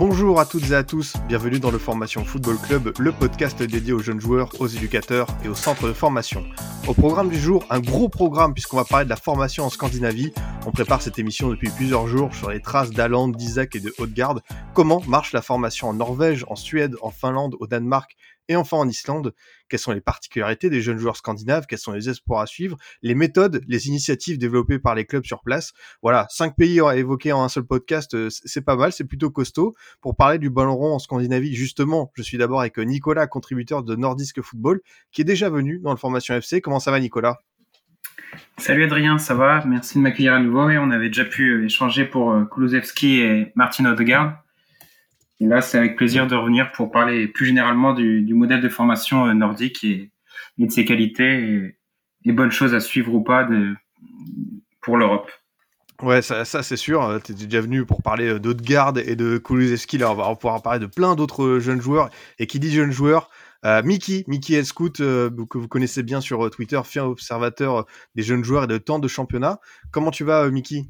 Bonjour à toutes et à tous, bienvenue dans le Formation Football Club, le podcast dédié aux jeunes joueurs, aux éducateurs et aux centres de formation. Au programme du jour, un gros programme puisqu'on va parler de la formation en Scandinavie. On prépare cette émission depuis plusieurs jours sur les traces d'Aland, d'Isaac et de Haute-Garde. Comment marche la formation en Norvège, en Suède, en Finlande, au Danemark et enfin en Islande? Quelles sont les particularités des jeunes joueurs scandinaves? Quels sont les espoirs à suivre? Les méthodes, les initiatives développées par les clubs sur place? Voilà, cinq pays à évoquer en un seul podcast, euh, c'est pas mal, c'est plutôt costaud. Pour parler du ballon rond en Scandinavie, justement, je suis d'abord avec Nicolas, contributeur de Nordisk Football, qui est déjà venu dans le Formation FC. Comment ça va Nicolas? Salut Adrien, ça va? Merci de m'accueillir à nouveau. Et on avait déjà pu échanger pour euh, Kulusevski et Martin Odegaard. Et là, c'est avec plaisir de revenir pour parler plus généralement du, modèle de formation euh, nordique et, de ses qualités et, et, bonnes choses à suivre ou pas pour l'Europe. Ouais, ça, c'est sûr. Tu es déjà venu pour parler d'Odegaard et de Kulusevski. On va pouvoir parler de plein d'autres jeunes joueurs. Et qui dit jeunes joueurs, euh, Mickey, Mickey Elscout, euh, que vous connaissez bien sur Twitter, fier observateur des jeunes joueurs et de tant de championnats. Comment tu vas, Mickey?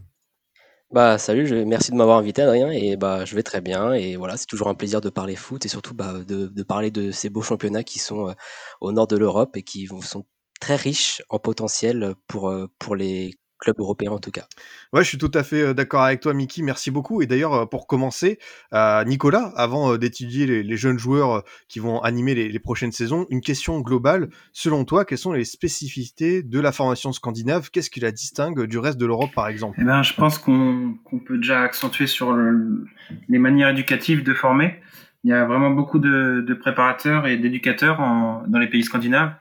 Bah salut, merci de m'avoir invité Adrien et bah je vais très bien et voilà c'est toujours un plaisir de parler foot et surtout bah, de, parler de ces beaux championnats qui sont euh, au nord de l'Europe et qui sont très riches en potentiel pour, euh, pour les club européen en tout cas. Ouais, je suis tout à fait d'accord avec toi, Mickey. Merci beaucoup. Et d'ailleurs, pour commencer, euh, Nicolas, avant d'étudier les, les, jeunes joueurs qui vont animer les, les, prochaines saisons, une question globale. Selon toi, quelles sont les spécificités de la formation scandinave? Qu'est-ce qui la distingue du reste de l'Europe, par exemple? Eh ben, Je pense qu'on qu peut déjà accentuer sur le, les manières éducatives de former. Il y a vraiment beaucoup de, de préparateurs et d'éducateurs dans les pays scandinaves.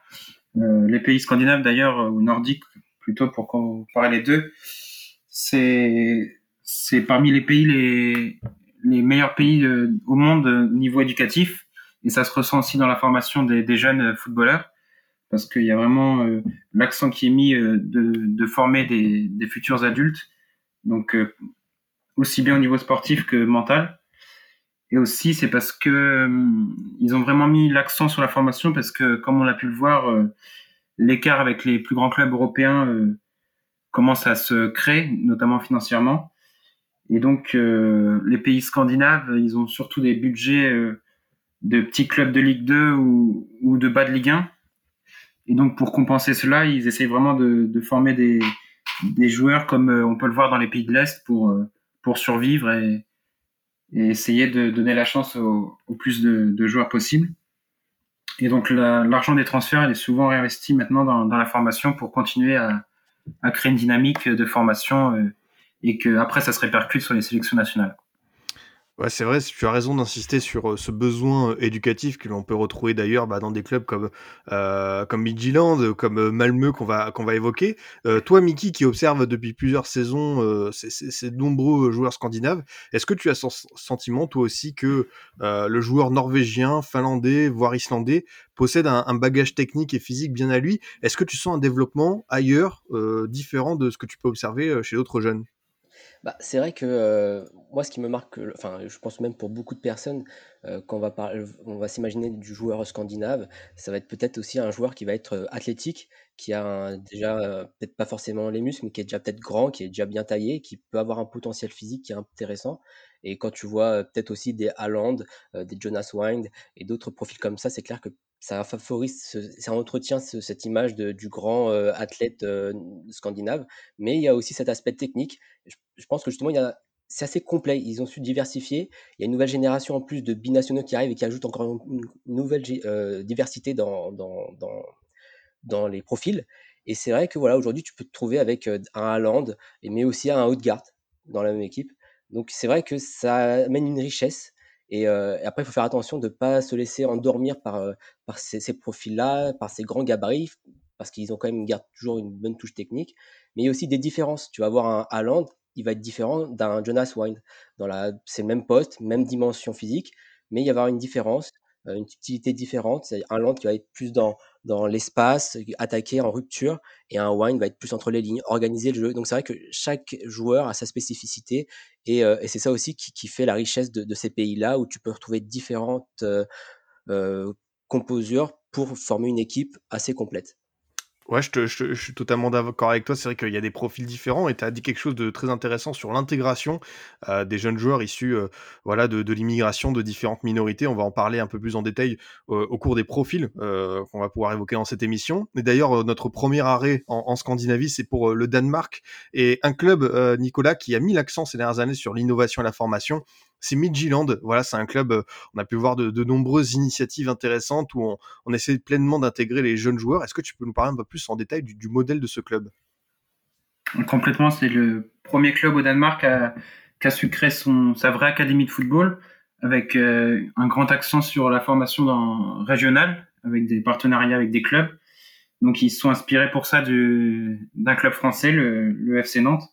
Euh, les pays scandinaves, d'ailleurs, ou nordiques, plutôt pour comparer les deux, c'est c'est parmi les pays les les meilleurs pays de, au monde au niveau éducatif. Et ça se ressent aussi dans la formation des, jeunes footballeurs. Parce qu'il y a vraiment euh, l'accent qui est mis euh, de, de former des, des futurs adultes. Donc euh, aussi bien au niveau sportif que mental. Et aussi c'est parce que euh, ils ont vraiment mis l'accent sur la formation parce que comme on a pu le voir euh, l'écart avec les plus grands clubs européens euh, commence à se créer, notamment financièrement. Et donc, euh, les pays scandinaves, ils ont surtout des budgets euh, de petits clubs de Ligue 2 ou, de bas de Ligue 1. Et donc, pour compenser cela, ils essayent vraiment de, former des, joueurs comme on peut le voir dans les pays de l'Est pour, survivre et, essayer de donner la chance au, plus de joueurs possible. Et donc l'argent des transferts il est souvent réinvesti maintenant dans, la formation pour continuer à, à, créer une dynamique de formation euh, et que après ça se répercute sur les sélections nationales. Ouais, c'est vrai, tu as raison d'insister sur ce besoin éducatif que l'on peut retrouver d'ailleurs bah, dans des clubs comme euh, comme Midtjylland, comme Malmö qu'on va évoquer. Euh, toi, Mickey, qui observe depuis plusieurs saisons euh, ces, nombreux joueurs scandinaves, est-ce que tu as ce sentiment toi aussi que euh, le joueur norvégien, finlandais, voire islandais possède un, bagage technique et physique bien à lui? Est-ce que tu sens un développement ailleurs euh, différent de ce que tu peux observer chez d'autres jeunes? Bah, c'est vrai que euh, moi, ce qui me marque, enfin, je pense même pour beaucoup de personnes, euh, quand on va, va s'imaginer du joueur scandinave, ça va être peut-être aussi un joueur qui va être athlétique, qui a déjà euh, peut-être pas forcément les muscles, mais qui est déjà peut-être grand, qui est déjà bien taillé, qui peut avoir un potentiel physique qui est intéressant. Et quand tu vois peut-être aussi des Haaland, des Jonas Wind et d'autres profils comme ça, c'est clair que ça favorise, ça entretient ce, cette image du grand athlète scandinave, mais il y a aussi cet aspect technique. Je, pense que justement, c'est assez complet. Ils ont su diversifier. Il y a une nouvelle génération en plus de binationaux qui arrive et qui ajoute encore une, nouvelle diversité dans, dans, dans, dans, les profils. Et c'est vrai que voilà, aujourd'hui, tu peux te trouver avec un Haaland, mais aussi un Haute-Garde dans la même équipe. Donc c'est vrai que ça amène une richesse. Et, euh, et, après, il faut faire attention de ne pas se laisser endormir par, euh, ces, profils-là, par ces grands gabarits, parce qu'ils ont quand même toujours une bonne touche technique. Mais il y a aussi des différences. Tu vas avoir un Haaland, il va être différent d'un Jonas Wind. Dans la, c'est le même poste, même dimension physique, mais il va y avoir une différence. une utilité différente. C'est un land qui va être plus dans, dans l'espace, attaquer en rupture, et un wine va être plus entre les lignes, organiser le jeu. Donc c'est vrai que chaque joueur a sa spécificité, et, et c'est ça aussi qui, fait la richesse de, de ces pays-là, où tu peux retrouver différentes composures pour former une équipe assez complète. Ouais, je, je, suis totalement d'accord avec toi. C'est vrai qu'il y a des profils différents et tu as dit quelque chose de très intéressant sur l'intégration euh, des jeunes joueurs issus euh, voilà, de, de l'immigration de différentes minorités. On va en parler un peu plus en détail euh, au cours des profils qu'on va pouvoir évoquer dans cette émission. Et d'ailleurs, notre premier arrêt en, en Scandinavie, c'est pour le Danemark et un club, Nicolas, qui a mis l'accent ces dernières années sur l'innovation et la formation c'est Midtjylland. Voilà, c'est un club, euh, on a pu voir de, nombreuses initiatives intéressantes où on, essaie pleinement d'intégrer les jeunes joueurs. Est-ce que tu peux nous parler un peu plus en détail du, modèle de ce club? Complètement, c'est le premier club au Danemark qui a, su créer son, sa vraie académie de football avec euh, un grand accent sur la formation dans, régionale, avec des partenariats avec des clubs. Donc ils se sont inspirés pour ça d'un club français, le FC Nantes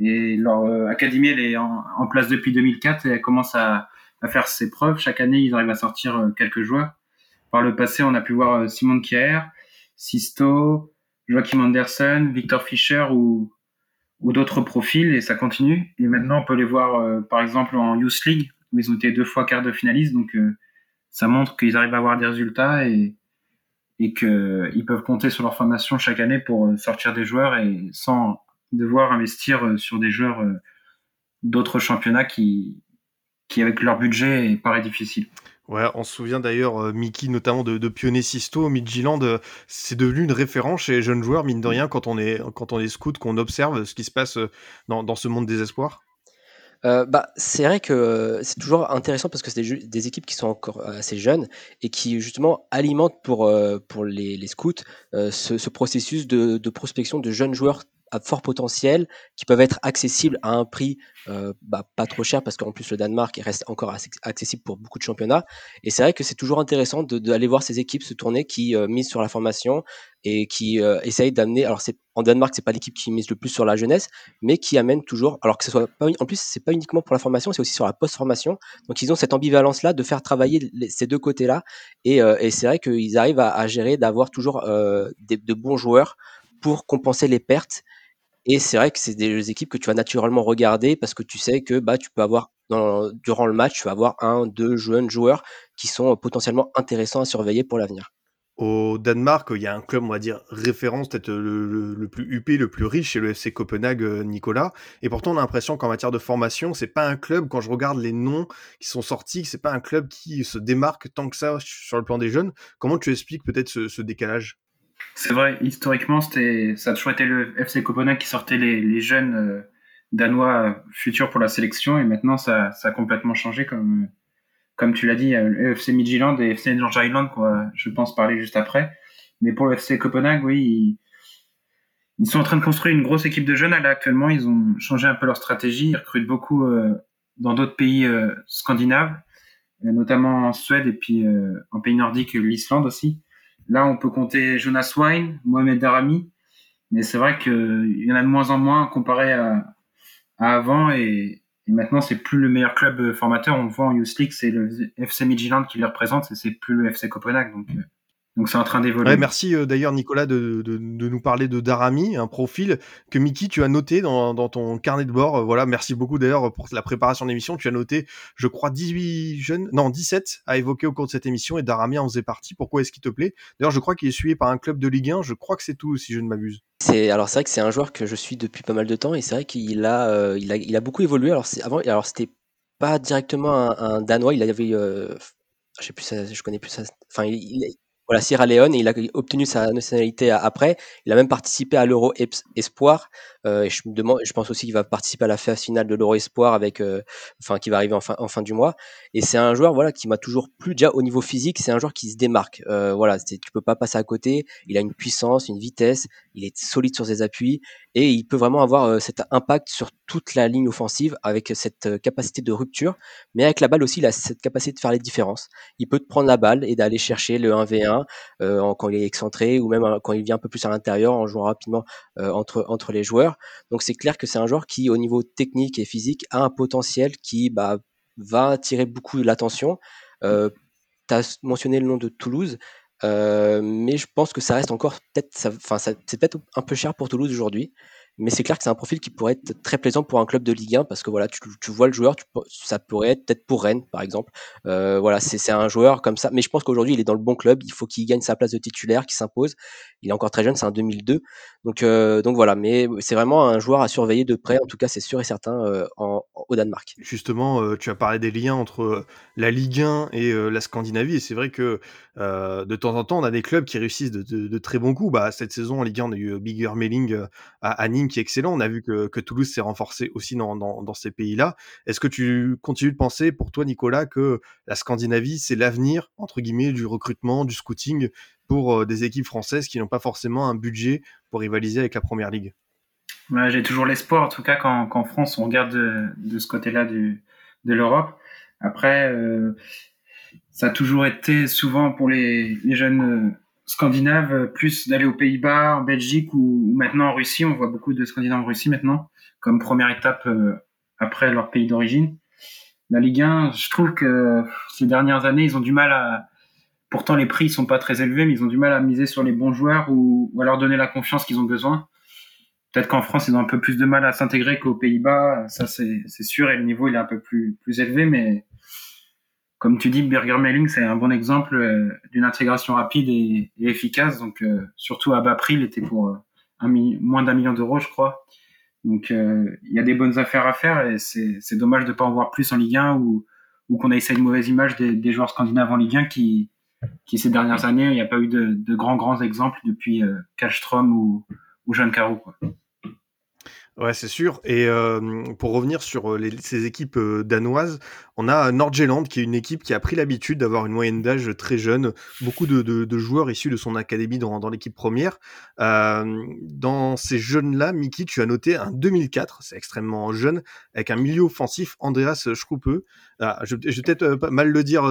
et leur euh, académie, elle est en, place depuis 2004 et elle commence à, faire ses preuves. Chaque année, ils arrivent à sortir euh, quelques joueurs. Par le passé, on a pu voir euh, Simon Kier, Sisto, Joachim Anderson, Victor Fischer ou, d'autres profils et ça continue. Et maintenant, on peut les voir, par exemple, en Youth League où ils ont été deux fois quart de finaliste. Donc, ça montre qu'ils arrivent à avoir des résultats et, et qu'ils peuvent compter sur leur formation chaque année pour sortir des joueurs et sans devoir investir euh, sur des joueurs euh, d'autres championnats qui, qui, avec leur budget, paraît difficile. Ouais, on se souvient d'ailleurs, euh, Mickey, notamment de, de Pionnet Sisto, Midtjylland, c'est devenu une référence chez les jeunes joueurs, mine de rien, quand on est, quand on est scout, qu'on observe ce qui se passe dans, dans ce monde des espoirs. Euh, bah, c'est vrai que c'est toujours intéressant parce que c'est des, des, équipes qui sont encore assez jeunes et qui justement alimentent pour, pour les, les scouts ce, ce, processus de, de prospection de jeunes joueurs à fort potentiel, qui peuvent être accessibles à un prix euh, bah, pas trop cher, parce qu'en plus le Danemark reste encore accessible pour beaucoup de championnats. Et c'est vrai que c'est toujours intéressant d'aller voir ces équipes se tourner qui euh, misent sur la formation et qui euh, essayent d'amener. Alors en Danemark, c'est pas l'équipe qui mise le plus sur la jeunesse, mais qui amène toujours. Alors que ce soit pas, en plus, c'est pas uniquement pour la formation, c'est aussi sur la post-formation. Donc ils ont cette ambivalence là de faire travailler ces deux côtés là. Et, et c'est vrai qu'ils arrivent à, gérer, d'avoir toujours des, de bons joueurs pour compenser les pertes et c'est vrai que c'est des équipes que tu vas naturellement regarder parce que tu sais que bah, tu peux avoir, durant le match, tu vas avoir un, deux jeunes joueurs qui sont potentiellement intéressants à surveiller pour l'avenir. Au Danemark, il y a un club, on va dire, référence, peut-être le, plus huppé, le plus riche, c'est le FC Copenhague, euh, Nicolas. Et pourtant, on a l'impression qu'en matière de formation, c'est pas un club, quand je regarde les noms qui sont sortis, c'est pas un club qui se démarque tant que ça sur le plan des jeunes. Comment tu expliques peut-être ce décalage? C'est vrai, historiquement, ça a toujours été le FC Copenhague qui sortait les, jeunes euh, danois futurs pour la sélection, et maintenant ça, a complètement changé, comme, comme tu l'as dit, le FC Midtjylland et FC Norge Island, quoi, je pense parler juste après. Mais pour le FC Copenhague, oui, ils, sont en train de construire une grosse équipe de jeunes. Là, actuellement, ils ont changé un peu leur stratégie, ils recrutent beaucoup euh, dans d'autres pays euh, scandinaves, notamment en Suède et puis en pays nordique, l'Islande aussi. Là, on peut compter Jonas Wine, Mohamed Darami, mais c'est vrai qu'il y en a de moins en moins comparé à, avant et, maintenant c'est plus le meilleur club formateur. On le voit en Youth League, c'est le FC Midtjylland qui le représente et c'est plus le FC Copenhague. Euh, donc c'est en train d'évoluer. merci euh, d'ailleurs Nicolas de, de, de, nous parler de Darami, un profil que Mickey tu as noté dans, dans ton carnet de bord. Voilà, merci beaucoup d'ailleurs pour la préparation de l'émission. Tu as noté, je crois, 18 jeunes, non 17 à évoquer au cours de cette émission et Darami en faisait partie. Pourquoi est-ce qu'il te plaît? D'ailleurs, je crois qu'il est suivi par un club de Ligue 1. Je crois que c'est tout si je ne m'abuse. C'est alors c'est vrai que c'est un joueur que je suis depuis pas mal de temps et c'est vrai qu'il a, euh, il a il a beaucoup évolué. Alors c'est avant alors c'était pas directement un, danois, il avait euh, je sais plus ça, je connais plus ça. Enfin il, voilà, Sierra Leone, et il a obtenu sa nationalité après. Il a même participé à l'Euro Espoir. Euh, et je me demande, je pense aussi qu'il va participer à la phase finale de l'Euro Espoir avec, euh, enfin, qui va arriver en fin, en fin du mois. Et c'est un joueur, voilà, qui m'a toujours plu. Déjà au niveau physique, c'est un joueur qui se démarque. Euh, voilà, tu peux pas passer à côté. Il a une puissance, une vitesse. Il est solide sur ses appuis et il peut vraiment avoir euh, cet impact sur toute la ligne offensive avec cette euh, capacité de rupture. Mais avec la balle aussi, il a cette capacité de faire les différences. Il peut te prendre la balle et d'aller chercher le 1v1 euh, quand il est excentré ou même quand il vient un peu plus à l'intérieur en jouant rapidement entre, entre les joueurs. Donc c'est clair que c'est un joueur qui, au niveau technique et physique, a un potentiel qui bah, va attirer beaucoup l'attention. Euh, tu as mentionné le nom de Toulouse, mais je pense que ça reste encore peut-être, enfin, c'est peut-être un peu cher pour Toulouse aujourd'hui. Mais c'est clair que c'est un profil qui pourrait être très plaisant pour un club de Ligue 1 parce que voilà, tu, tu vois le joueur, ça pourrait être peut-être pour Rennes par exemple. Euh, voilà, c'est un joueur comme ça. Mais je pense qu'aujourd'hui il est dans le bon club. Il faut qu'il gagne sa place de titulaire, qu'il s'impose. Il est encore très jeune, c'est un 2002. Donc euh, donc voilà, mais c'est vraiment un joueur à surveiller de près. En tout cas, c'est sûr et certain euh, en, au Danemark. Justement, tu as parlé des liens entre la Ligue 1 et la Scandinavie. Et c'est vrai que de temps en temps, on a des clubs qui réussissent de, très bons coups. Bah, cette saison en Ligue 1, on a eu Bigger Melling à, à Nîmes qui est excellent. On a vu que, Toulouse s'est renforcé aussi dans, dans, ces pays-là. Est-ce que tu continues de penser, pour toi, Nicolas, que la Scandinavie, c'est l'avenir, entre guillemets, du recrutement, du scouting pour des équipes françaises qui n'ont pas forcément un budget pour rivaliser avec la Première Ligue? J'ai toujours l'espoir, en tout cas, qu'en France, on regarde de, ce côté-là de l'Europe. Après, euh, ça a toujours été souvent pour les, les jeunes scandinaves, euh, plus d'aller aux Pays-Bas, en Belgique ou, maintenant en Russie. On voit beaucoup de Scandinaves en Russie maintenant, comme première étape euh, après leur pays d'origine. La Ligue 1, je trouve que ces dernières années, ils ont du mal à. Pourtant, les prix sont pas très élevés, mais ils ont du mal à miser sur les bons joueurs ou, à leur donner la confiance qu'ils ont besoin. Peut-être qu'en France, ils ont un peu plus de mal à s'intégrer qu'aux Pays-Bas, ça c'est sûr, et le niveau il est un peu plus, plus élevé, mais comme tu dis, Burger Mailing, c'est un bon exemple euh, d'une intégration rapide et, efficace. Donc, euh, surtout à bas prix, il était pour euh, moins d'un million d'euros, je crois. Donc, il y a des bonnes affaires à faire et c'est dommage de ne pas en voir plus en Ligue 1 ou, qu'on ait essayé une mauvaise image des, joueurs scandinaves en Ligue 1 qui, ces dernières années, il n'y a pas eu de, grands, grands exemples depuis Kallström ou, ou Jean Caro. Ouais, c'est sûr. Et euh, pour revenir sur ces équipes euh, danoises, on a Nordjylland qui est une équipe qui a pris l'habitude d'avoir une moyenne d'âge très jeune, beaucoup de, joueurs issus de son académie dans, l'équipe première. Euh, dans ces jeunes-là, Miki, tu as noté un 2004, c'est extrêmement jeune, avec un milieu offensif, Andreas Schruppe. Ah, je, vais peut-être pas mal le dire,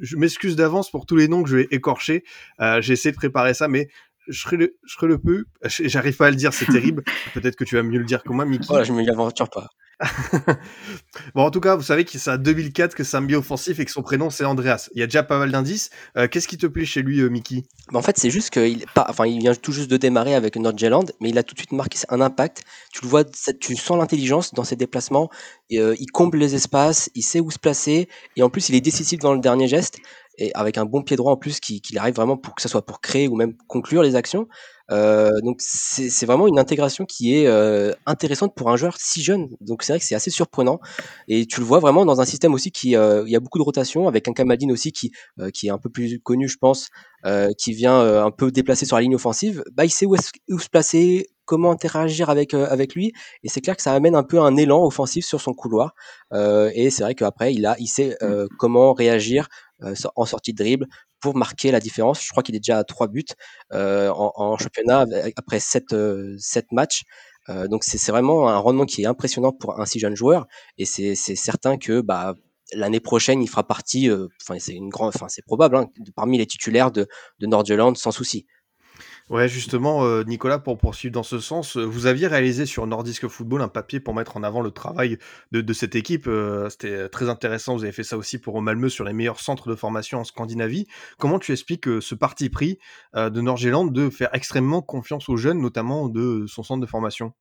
je m'excuse d'avance pour tous les noms que je vais écorcher. J'ai essayé de préparer ça, mais peu. J'arrive pas à le dire, c'est terrible. Peut-être que tu vas mieux le dire que moi, Mickey. Voilà, je me aventure pas. bon, en tout cas, vous savez que c'est à 2004 que c'est un bio-offensif et que son prénom c'est Andreas. Il y a déjà pas mal d'indices. Euh, Qu'est-ce qui te plaît chez lui, euh, Mickey? Bah, En fait, c'est juste qu'il enfin, il vient tout juste de démarrer avec Nordjylland, mais il a tout de suite marqué un impact. Tu le vois, tu sens l'intelligence dans ses déplacements. Et, euh, il comble les espaces, il sait où se placer, et en plus, il est décisif dans le dernier geste et avec un bon pied droit en plus qui, qui arrive vraiment pour que ce soit pour créer ou même conclure les actions. Euh, donc c'est vraiment une intégration qui est euh, intéressante pour un joueur si jeune. Donc c'est vrai que c'est assez surprenant et tu le vois vraiment dans un système aussi qui euh, il y a beaucoup de rotation avec un Kamadine aussi qui euh, qui est un peu plus connu je pense, euh, qui vient un peu déplacer sur la ligne offensive. Bah il sait où, où se placer, comment interagir avec avec lui et c'est clair que ça amène un peu un élan offensif sur son couloir et c'est vrai qu'après il a il sait comment réagir euh, en sortie de dribble pour marquer la différence. Je crois qu'il est déjà à trois buts euh, en, championnat après sept, euh, sept matchs. Euh, donc c'est vraiment un rendement qui est impressionnant pour un si jeune joueur et c'est certain que bah, l'année prochaine il fera partie, enfin c'est une grande, enfin c'est probable hein, parmi les titulaires de, de Nordjylland sans souci. Ouais, justement, euh, Nicolas, pour poursuivre dans ce sens, euh, vous aviez réalisé sur Nordisk Football un papier pour mettre en avant le travail de, cette équipe. Euh, C'était très intéressant. Vous avez fait ça aussi pour Malmö sur les meilleurs centres de formation en Scandinavie. Comment tu expliques ce parti pris de Norgeland de faire extrêmement confiance aux jeunes, notamment de son centre de formation?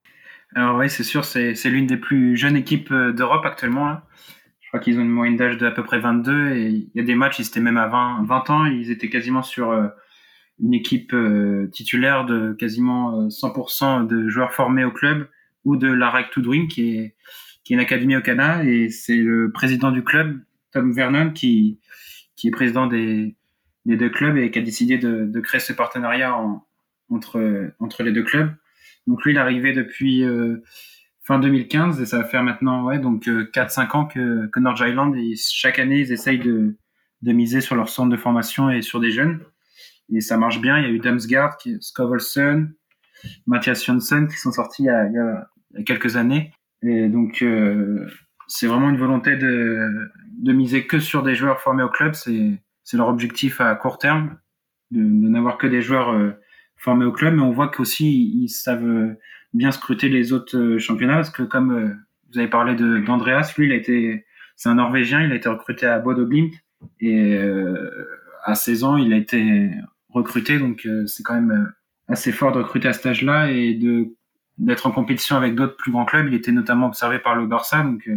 Alors oui, c'est sûr, c'est l'une des plus jeunes équipes d'Europe actuellement. Je crois qu'ils ont une moyenne d'âge de à peu près 22 et il y a des matchs, ils étaient même à 20, 20 ans, ils étaient quasiment sur une équipe euh, titulaire de quasiment 100% euh, de joueurs formés au club ou de la Rec Toudwin qui est qui est une académie au Canada et c'est le président du club Tom Vernon qui qui est président des des deux clubs et qui a décidé de, de créer ce partenariat en, entre entre les deux clubs. Donc lui il est arrivé depuis euh, fin 2015 et ça va faire maintenant ouais donc 4-5 ans que que North Island et chaque année ils essayent de de miser sur leur centre de formation et sur des jeunes et ça marche bien. Il y a eu Damsgaard, Scovelson, Mathias Johnson qui sont sortis il y a, quelques années. Et donc, euh, c'est vraiment une volonté de, de miser que sur des joueurs formés au club. C'est, leur objectif à court terme, de, de n'avoir que des joueurs euh, formés au club. Mais on voit qu'aussi, ils savent bien scruter les autres euh, championnats parce que comme euh, vous avez parlé d'Andreas, lui, il a été, c'est un Norvégien, il a été recruté à Bodo Glimt Et à 16 ans, il a été recruté, donc c'est quand même assez fort de recruter à cet âge-là et d'être en compétition avec d'autres plus grands clubs. Il était notamment observé par le Barça, donc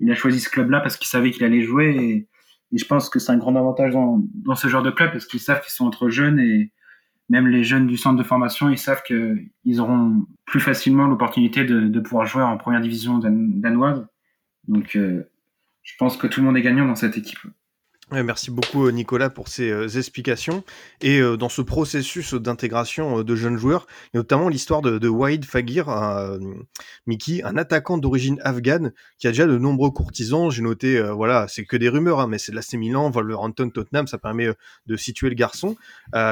il a choisi ce club-là parce qu'il savait qu'il allait jouer et, je pense que c'est un grand avantage dans, ce genre de club parce qu'ils savent qu'ils sont entre jeunes et même les jeunes du centre de formation, ils savent qu'ils auront plus facilement l'opportunité de, pouvoir jouer en première division danoise. Donc, euh, je pense que tout le monde est gagnant dans cette équipe merci beaucoup euh, Nicolas pour ces euh, explications. Et euh, dans ce processus d'intégration de jeunes joueurs, notamment l'histoire de, de Wahid Fagir, un, Mickey, un attaquant d'origine afghane qui a déjà de nombreux courtisans. J'ai noté, voilà, c'est que des rumeurs, hein, mais c'est de l'AC Milan, Wolverhampton, Tottenham, ça permet de situer le garçon.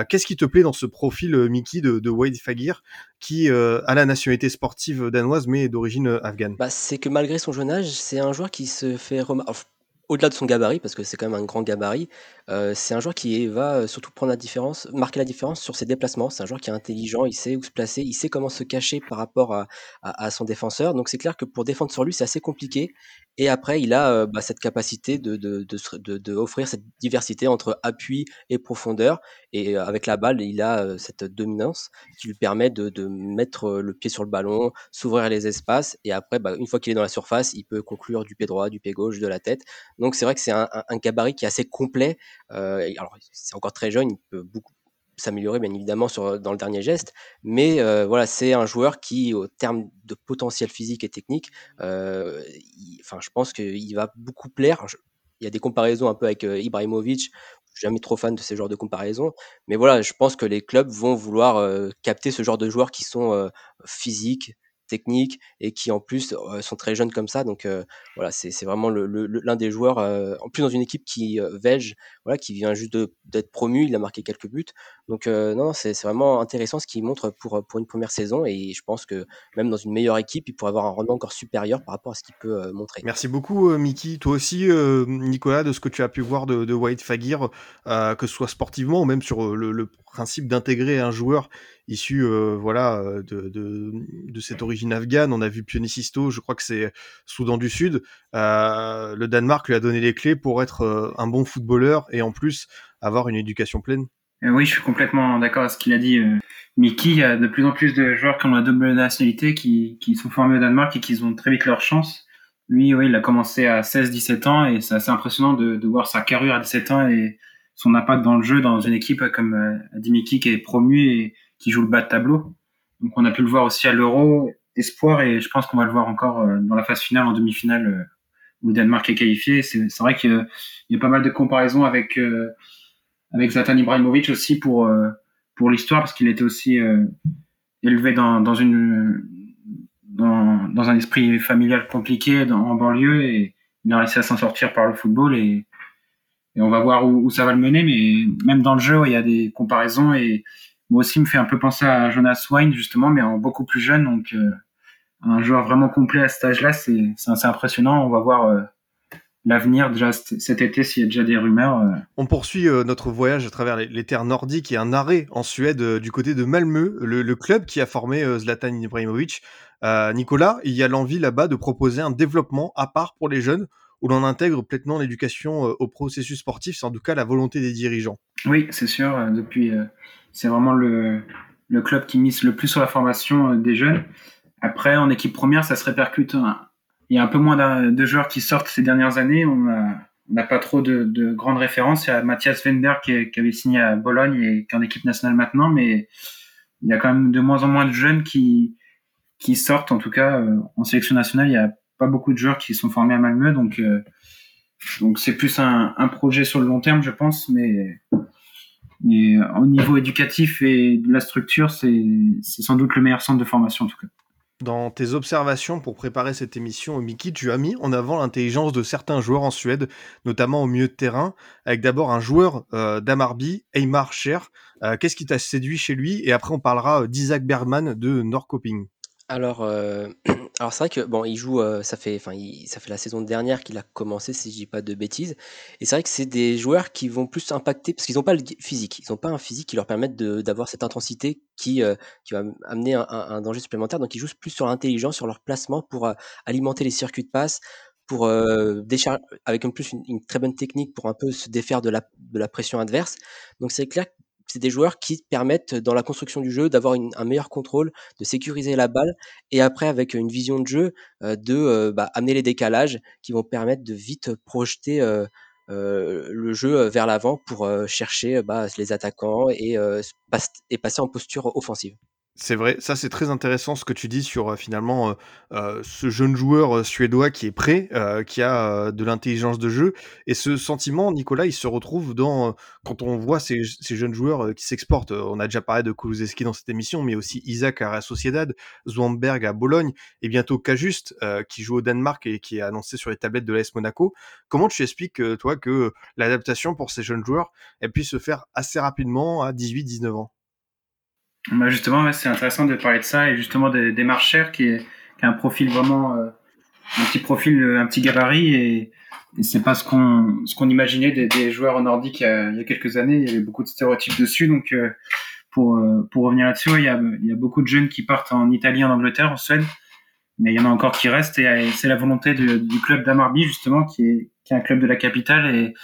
Qu'est-ce qui te plaît dans ce profil Mickey de, de Wahid Fagir qui a la nationalité sportive danoise mais d'origine afghane? Bah, C'est que malgré son jeune âge, c'est un joueur qui se fait remarquer au-delà de son gabarit, parce que c'est quand même un grand gabarit, euh, c'est un joueur qui va euh, surtout prendre la différence, marquer la différence sur ses déplacements. C'est un joueur qui est intelligent, il sait où se placer, il sait comment se cacher par rapport à, son défenseur. Donc c'est clair que pour défendre sur lui, c'est assez compliqué. Et après, il a euh, bah, cette capacité de, de, de, de, offrir cette diversité entre appui et profondeur. Et avec la balle, il a cette dominance qui lui permet de, de mettre le pied sur le ballon, s'ouvrir les espaces. Et après, bah, une fois qu'il est dans la surface, il peut conclure du pied droit, du pied gauche, de la tête. Donc c'est vrai que c'est un, un, gabarit qui est assez complet. Euh, alors c'est encore très jeune, il peut beaucoup s'améliorer bien évidemment sur, dans le dernier geste, mais euh, voilà, c'est un joueur qui, au terme de potentiel physique et technique, euh, enfin, je pense qu'il va beaucoup plaire. il y a des comparaisons un peu avec Ibrahimovic. Jamais trop fan de ces genres de comparaisons, mais voilà, je pense que les clubs vont vouloir capter ce genre de joueurs qui sont physiques, techniques et qui en plus sont très jeunes comme ça. Donc voilà, c'est vraiment l'un des joueurs, en plus dans une équipe qui Velge, qui vient juste d'être promu, il a marqué quelques buts. Donc non, c'est vraiment intéressant ce qu'il montre pour, pour une première saison et je pense que même dans une meilleure équipe, il pourrait avoir un rendement encore supérieur par rapport à ce qu'il peut montrer. Merci beaucoup Mickey. Toi aussi Nicolas, de ce que tu as pu voir de, de White Fagir, que ce soit sportivement ou même sur le principe d'intégrer un joueur issu euh, voilà de, de, cette origine afghane. On a vu Pionicisto, je crois que c'est Soudan du Sud. Euh, le Danemark lui a donné les clés pour être euh, un bon footballeur en plus avoir une éducation pleine. oui, je suis complètement d'accord avec ce qu'il a dit. Mickey, il y a de plus en plus de joueurs qui ont la double nationalité qui, qui sont formés au Danemark et qui ont très vite leur chance. Lui, oui, il a commencé à 16-17 ans et c'est assez impressionnant de, voir sa carrure à 17 ans et son impact dans le jeu dans une équipe comme euh, Mickey qui est promu et qui joue le bas de tableau. Donc on a pu le voir aussi à l'Euro, espoir, et je pense qu'on va le voir encore euh, dans la phase finale, en demi-finale, euh, où Danemark est qualifié. C'est vrai qu'il y a pas mal de comparaisons avec euh, avec Zlatan Ibrahimovic aussi pour pour l'histoire, parce qu'il était aussi élevé dans, dans une dans, dans un esprit familial compliqué en banlieue et il a réussi à s'en sortir par le football et, et on va voir où, ça va le mener mais même dans le jeu il y a des comparaisons et moi aussi me fait un peu penser à Jonas Wine justement, mais en beaucoup plus jeune. Donc euh, un joueur vraiment complet à cet âge-là, c'est assez impressionnant. On va voir euh, l'avenir déjà cet été s'il y a déjà des rumeurs. Euh. On poursuit notre voyage à travers les, terres nordiques et un arrêt en Suède du côté de Malmö, le, club qui a formé Zlatan Ibrahimovic. Nicolas, il y a l'envie là-bas de proposer un développement à part pour les jeunes où l'on intègre pleinement l'éducation au processus sportif, c'est en tout cas la volonté des dirigeants. Oui, c'est sûr. Depuis c'est vraiment le, le club qui mise le plus sur la formation euh, des jeunes. Après, en équipe première, ça se répercute. Il y a un peu moins de joueurs qui sortent ces dernières années. On n'a pas trop de, de, grandes références. Il y a Mathias Wender qui, avait signé à Bologne et qui est en équipe nationale maintenant, mais il y a quand même de moins en moins de jeunes qui, sortent. En tout cas, euh, en sélection nationale, il n'y a pas beaucoup de joueurs qui sont formés à Malmö, donc euh, c'est plus un, projet sur le long terme, je pense, mais au niveau éducatif et de la structure, c'est sans doute le meilleur centre de formation en tout cas. Dans tes observations pour préparer cette émission, Miki, tu as mis en avant l'intelligence de certains joueurs en Suède, notamment au milieu de terrain, avec d'abord un joueur euh, d'Amarby, Eymar Cher. Euh, Qu'est-ce qui t'a séduit chez lui? Et après, on parlera d'Isaac Bergman de Norrköping. Alors, euh, alors c'est vrai que bon, il joue, euh, ça fait, enfin, ça fait la saison dernière qu'il a commencé, si je dis pas de bêtises. Et c'est vrai que c'est des joueurs qui vont plus impacter parce qu'ils n'ont pas le physique. Ils n'ont pas un physique qui leur permette d'avoir cette intensité qui, euh, qui va amener un, danger supplémentaire. Donc, ils jouent plus sur l'intelligence, sur leur placement pour alimenter les circuits de passe, pour euh, avec en plus une, très bonne technique pour un peu se défaire de la, de la pression adverse. Donc c'est clair c'est des joueurs qui permettent dans la construction du jeu d'avoir un meilleur contrôle, de sécuriser la balle et après avec une vision de jeu euh, de euh, bah, amener les décalages qui vont permettre de vite projeter le jeu vers l'avant pour chercher bah, les attaquants et passer en posture offensive. C'est vrai, ça c'est très intéressant ce que tu dis sur euh, finalement euh, euh, ce jeune joueur suédois qui est prêt, qui a de l'intelligence de jeu. Et ce sentiment, Nicolas, il se retrouve dans quand on voit ces, jeunes joueurs qui s'exportent. On a déjà parlé de Kulusevski dans cette émission, mais aussi Isaac à Real Sociedad, Zwamberg à Bologne, et bientôt Cajuste qui joue au Danemark et qui est annoncé sur les tablettes de l'AS Monaco. Comment tu expliques, toi, que l'adaptation pour ces jeunes joueurs, elle puisse se faire assez rapidement à 18-19 ans? Bah justement, c'est intéressant de parler de ça et justement des, des marcheurs qui, est, qui a un profil vraiment, euh, un petit profil, un petit gabarit et, et c'est pas ce qu'on ce qu'on imaginait des, des, joueurs nordiques il y, a, il y, a, quelques années. Il y avait beaucoup de stéréotypes dessus. Donc euh, pour euh, pour revenir là-dessus, il y a il y a beaucoup de jeunes qui partent en Italie, en Angleterre, en Suède, mais il y en a encore qui restent et, c'est la volonté du club d'Amarby justement qui est qui est un club de la capitale et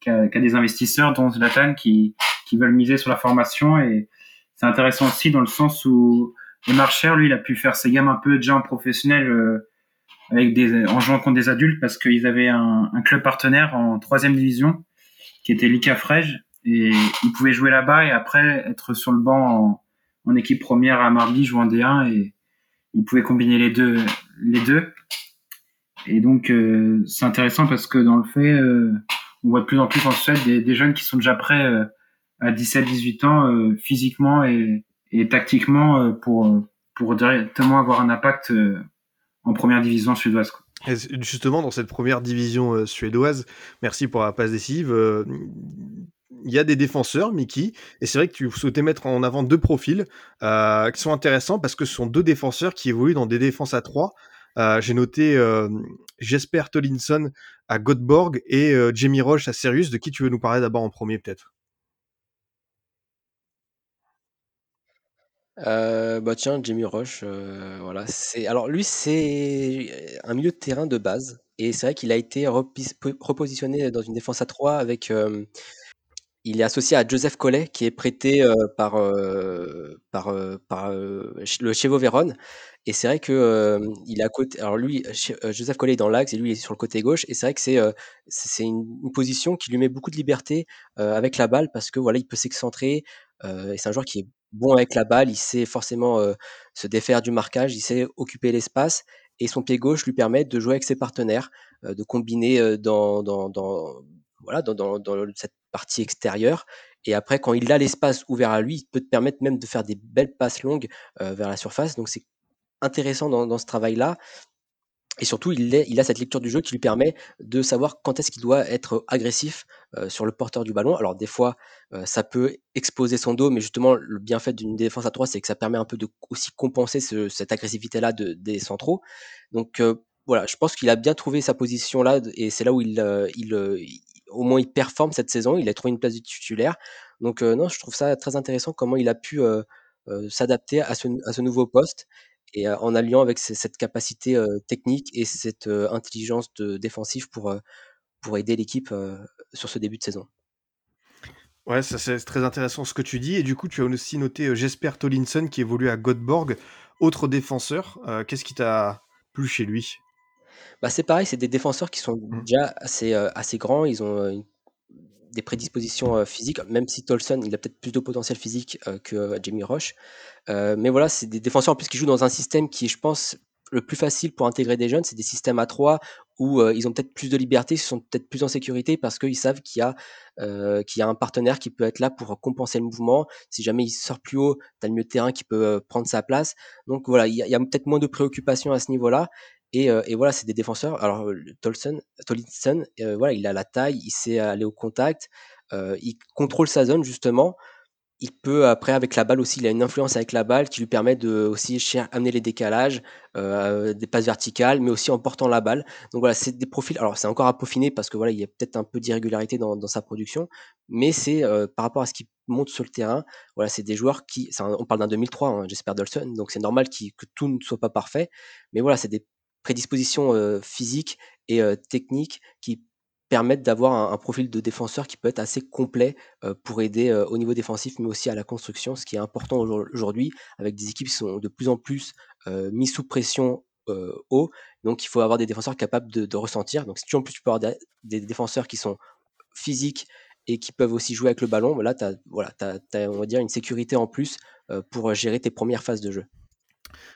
qui a, qui a des investisseurs dont Zlatan qui qui veulent miser sur la formation et c'est intéressant aussi dans le sens où Marcher, lui, il a pu faire ses gammes un peu déjà en professionnel euh, avec des, en jouant contre des adultes parce qu'ils avaient un, un, club partenaire en troisième division qui était Lika Frege et il pouvait jouer là-bas et après être sur le banc en, équipe première à Marby jouant D1 et il pouvait combiner les deux les deux. Et donc euh, c'est intéressant parce que dans le fait euh, on voit de plus en plus en Suède des, des jeunes qui sont déjà prêts à 17-18 ans euh, physiquement et, tactiquement euh, pour, pour directement avoir un impact euh, en première division suédoise. justement, dans cette première division suédoise, merci pour la passe décisive, il y a des défenseurs, Mickey, et c'est vrai que tu souhaitais mettre en avant deux profils qui sont intéressants parce que ce sont deux défenseurs qui évoluent dans des défenses à trois. J'ai noté Jesper Tolinson à Göteborg et Jamie Roche à Sirius. De qui tu veux nous parler d'abord en premier, peut-être? Euh, bah tiens, Jamie Roche, euh, voilà, alors lui, c'est un milieu de terrain de base et c'est vrai qu'il a été repositionné dans une défense à 3 avec, il est associé à Joseph Collet qui est prêté, par, par, par, le Chievo Vérone et c'est vrai que, il est à côté alors lui, Joseph Collet est dans l'axe et lui, il est sur le côté gauche et c'est vrai que c'est, c'est une position qui lui met beaucoup de liberté, avec la balle parce que voilà, il peut s'excentrer, et c'est un joueur qui est bon avec la balle, il sait forcément se défaire du marquage, il sait occuper l'espace et son pied gauche lui permet de jouer avec ses partenaires, de combiner dans, dans, voilà, dans, dans, cette partie extérieure. Et après, quand il a l'espace ouvert à lui, il peut te permettre même de faire des belles passes longues vers la surface. Donc c'est intéressant dans, ce travail-là. Et surtout, il, a cette lecture du jeu qui lui permet de savoir quand est-ce qu'il doit être agressif euh, sur le porteur du ballon. Alors des fois, euh, ça peut exposer son dos, mais justement, le bienfait d'une défense à 3, c'est que ça permet un peu de aussi compenser ce, cette agressivité-là de, des centraux. Donc euh, voilà, je pense qu'il a bien trouvé sa position là, et c'est là où il, au moins il performe cette saison. Il a trouvé une place de titulaire. Donc non, je trouve ça très intéressant comment il a pu s'adapter à ce nouveau poste et en alliant avec cette capacité technique et cette intelligence de, défensive pour, pour aider l'équipe sur ce début de saison. Ouais, ça c'est très intéressant ce que tu dis. Et du coup, tu as aussi noté Jesper Tolinson qui évolue à Göteborg, autre défenseur. Qu'est-ce qui t'a plu chez lui? Bah, C'est pareil, c'est des défenseurs qui sont mmh. déjà assez, assez grands. Ils ont des prédispositions physiques, même si Tolson, il a peut-être plus de potentiel physique que Jamie Roche. Euh, mais voilà, c'est des défenseurs en plus qui jouent dans un système qui, je pense, le plus facile pour intégrer des jeunes, c'est des systèmes à 3 où euh, ils ont peut-être plus de liberté, ils sont peut-être plus en sécurité parce qu'ils savent qu'il y, a, euh, y a un partenaire qui peut être là pour compenser le mouvement. Si jamais il sort plus haut, tu as le milieu terrain qui peut prendre sa place. Donc voilà, il y a, peut-être moins de préoccupations à ce niveau-là. Et, et, voilà, c'est des défenseurs. Alors, Tolson, Tolson, voilà, il a la taille, il sait aller au contact, il contrôle sa zone justement il peut après avec la balle aussi, il a une influence avec la balle qui lui permet de aussi amener les décalages, euh, des passes verticales, mais aussi en portant la balle. Donc voilà, c'est des profils. Alors c'est encore à peaufiner parce que voilà, il y a peut-être un peu d'irrégularité dans, sa production, mais c'est euh, par rapport à ce qu'il monte sur le terrain. Voilà, c'est des joueurs qui, on parle d'un 2003, hein, j'espère Dolson, donc c'est normal que tout ne soit pas parfait, mais voilà, c'est des prédispositions physiques et techniques qui permettent d'avoir un, profil de défenseur qui peut être assez complet pour aider au niveau défensif, mais aussi à la construction, ce qui est important aujourd'hui avec des équipes qui sont de plus en plus mises sous pression haut. Donc il faut avoir des défenseurs capables de, ressentir. Donc si tu en plus tu peux avoir des, défenseurs qui sont physiques et qui peuvent aussi jouer avec le ballon, là tu as, voilà, on va dire une sécurité en plus pour gérer tes premières phases de jeu.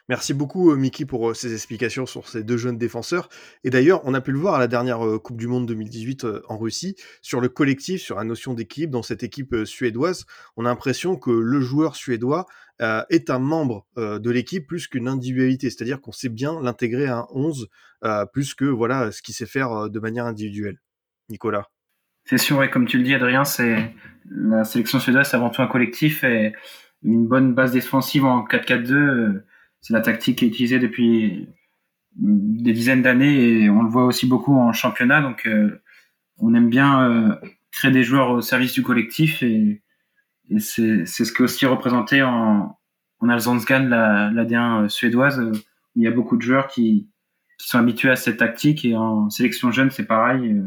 Merci beaucoup, euh, Mickey, pour euh, ces explications sur ces deux jeunes défenseurs. Et d'ailleurs, on a pu le voir à la dernière euh, Coupe du Monde 2018 en Russie, sur le collectif, sur la notion d'équipe, dans cette équipe suédoise, on a l'impression que le joueur suédois est un membre de l'équipe plus qu'une individualité, c'est-à-dire qu'on sait bien l'intégrer à un 11 plus que voilà ce qu'il sait faire de manière individuelle. Nicolas. C'est sûr, et comme tu le dis, Adrien, c'est la sélection suédoise, c'est avant tout un collectif et une bonne base défensive en 4-4-2 c'est la tactique qui est utilisée depuis des dizaines d'années et on le voit aussi beaucoup en championnat. Donc, euh, on aime bien euh, créer des joueurs au service du collectif et, c'est ce qui est aussi représenté en, en Allsvenskan, la, la D1 euh, suédoise, où il y a beaucoup de joueurs qui, qui sont habitués à cette tactique et en sélection jeune, c'est pareil.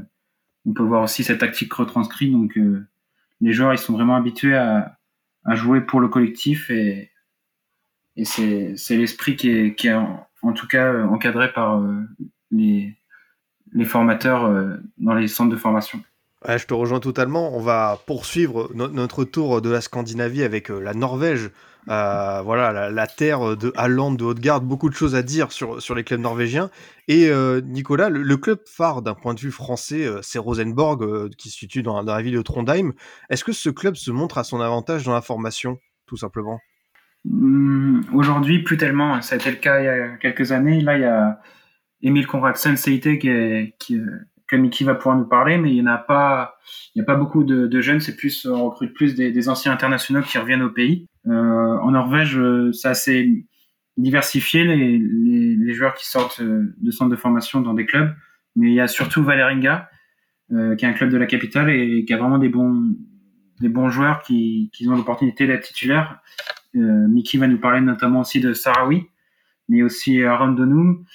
On peut voir aussi cette tactique retranscrite. Donc, les joueurs, ils sont vraiment habitués à, à jouer pour le collectif et, et c'est l'esprit qui est, qui est en, tout cas euh, encadré par euh, les, les formateurs euh, dans les centres de formation. je te rejoins totalement. On va poursuivre notre tour de la Scandinavie avec la Norvège. voilà, la, terre de Halland, de Haute-Garde, beaucoup de choses à dire sur, sur les clubs norvégiens. Et Nicolas, le, club phare d'un point de vue français, c'est Rosenborg, qui se situe dans, dans, la ville de Trondheim. Est-ce que ce club se montre à son avantage dans la formation, tout simplement? Hmm, aujourd'hui, plus tellement. Ça a été le cas il y a quelques années. Là, il y a Emile Conradsen Seite qui, que Mickey va pouvoir nous parler, mais il n'y a pas, il y a pas beaucoup de, jeunes. C'est plus, on recrute plus des, anciens internationaux qui reviennent au pays. Euh, en Norvège, c'est assez diversifié les, joueurs qui sortent de centres de formation dans des clubs, mais il y a surtout Valeringa, euh, qui est un club de la capitale et qui a vraiment des bons, des bons joueurs qui ont l'opportunité d'être titulaires. Euh, Mickey va nous parler notamment aussi de Sarawi, mais aussi Aaron Donum,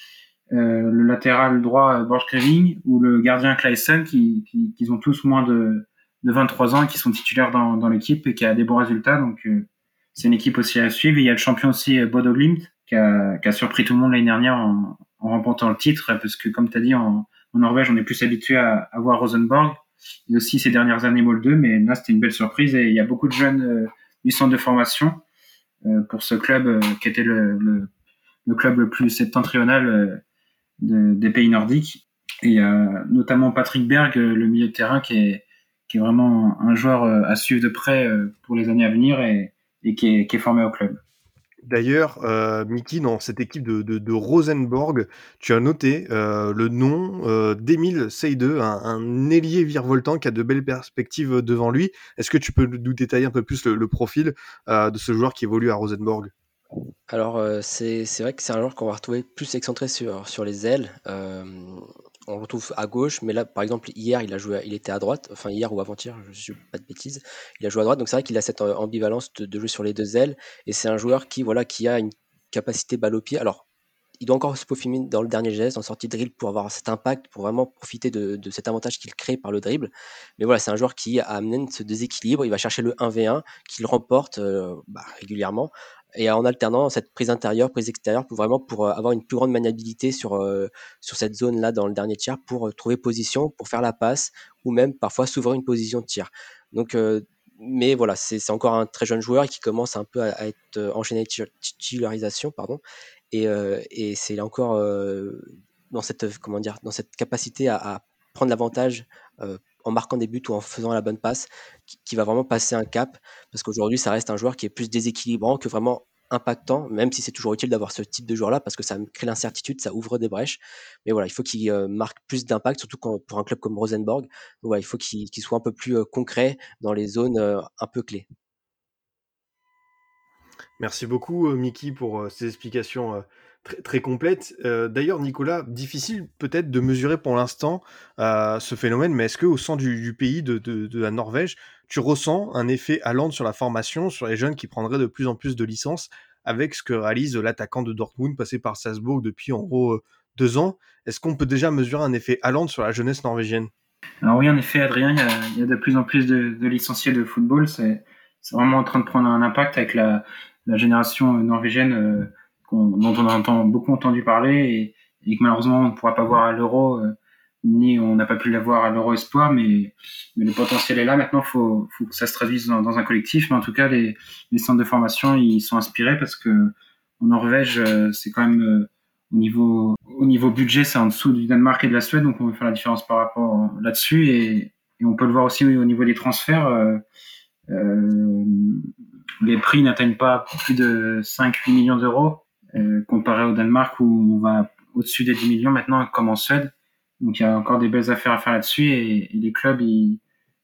euh, le latéral droit Borg Kreving ou le gardien Clayson qui, qui, qui, ont tous moins de, de 23 ans qui sont titulaires dans, dans l'équipe et qui a des bons résultats. Donc euh, c'est une équipe aussi à suivre. il y a le champion aussi Bodo Glimt qui a, qui a surpris tout le monde l'année dernière en, en remportant le titre parce que comme tu as dit en, en, Norvège on est plus habitué à, à voir Rosenborg et aussi ces dernières années Molde 2 mais là c'était une belle surprise et il y a beaucoup de jeunes euh, du centre de formation euh, pour ce club euh, qui était le, le, club le plus septentrional euh, de, des pays nordiques. Et il y a notamment Patrick Berg, le milieu de terrain, qui est, vraiment un joueur à suivre de près pour les années à venir et, qui est formé au club. D'ailleurs, euh, Mickey, dans cette équipe de, Rosenborg, tu as noté euh, le nom euh, d'Emile Seide, un, un, ailier virevoltant qui a de belles perspectives devant lui. Est-ce que tu peux nous détailler un peu plus le, profil de ce joueur qui évolue à Rosenborg? Alors, c'est vrai que c'est un joueur qu'on va retrouver plus excentré sur les ailes on le retrouve à gauche, mais là, par exemple, hier, il a joué, il était à droite, enfin hier ou avant-hier, je ne suis pas de bêtises, il a joué à droite, donc c'est vrai qu'il a cette euh, ambivalence de, jouer sur les deux ailes, et c'est un joueur qui, voilà, qui a une capacité balle au pied. Alors, il doit encore se peaufiner dans le dernier geste, en sortie de dribble, pour avoir cet impact, pour vraiment profiter de, cet avantage qu'il crée par le dribble. Mais voilà, c'est un joueur qui amène ce déséquilibre, il va chercher le 1v1, qu'il remporte euh, bah, régulièrement, et en alternant cette prise intérieure, prise extérieure, pour vraiment pour euh, avoir une plus grande maniabilité sur, euh, sur cette zone-là dans le dernier tiers, pour euh, trouver position, pour faire la passe, ou même parfois s'ouvrir une position de tir. Donc, mais voilà, c'est encore un très jeune joueur qui commence un peu à, être enchaîné de titularisation, pardon, et, et c'est encore dans cette comment dire, dans cette capacité à, à prendre l'avantage en marquant des buts ou en faisant la bonne passe, qui, va vraiment passer un cap, parce qu'aujourd'hui, ça reste un joueur qui est plus déséquilibrant que vraiment impactant, même si c'est toujours utile d'avoir ce type de joueur-là, parce que ça crée l'incertitude, ça ouvre des brèches. Mais voilà, il faut qu'il euh, marque plus d'impact, surtout pour un club comme Rosenborg. Il faut qu'il soit un peu plus euh, concret dans les zones euh, un peu clés. Merci beaucoup, Mickey, pour ces explications très, complète. Euh, d'ailleurs, Nicolas, difficile peut-être de mesurer pour l'instant euh, ce phénomène, mais est-ce qu'au sein du, pays de, la Norvège, tu ressens un effet allant sur la formation, sur les jeunes qui prendraient de plus en plus de licences avec ce que réalise l'attaquant de Dortmund passé par Salzbourg depuis en gros deux ans? Est-ce qu'on peut déjà mesurer un effet Haaland sur la jeunesse norvégienne? Alors oui, en effet, Adrien, il y a, de plus en plus de, licenciés de football. C'est vraiment en train de prendre un impact avec la, génération norvégienne dont on a entend, beaucoup entendu parler et, et que malheureusement on ne pourra pas voir à l'Euro ni on n'a pas pu l'avoir à l'Euro Espoir, mais, mais, le potentiel est là. Maintenant, il faut, faut, que ça se traduise dans, un collectif. Mais en tout cas, les, les, centres de formation, ils sont inspirés parce que en Norvège, euh, c'est quand même euh, au niveau au niveau budget, c'est en dessous du Danemark et de la Suède, donc on veut faire la différence par rapport là-dessus. Et, et, on peut le voir aussi au niveau des transferts. Euh, euh les prix n'atteignent pas plus de 5-8 millions d'euros comparé au Danemark où on va au-dessus des 10 millions maintenant, comme en Suède. Donc il y a encore des belles affaires à faire là-dessus et, les clubs ils,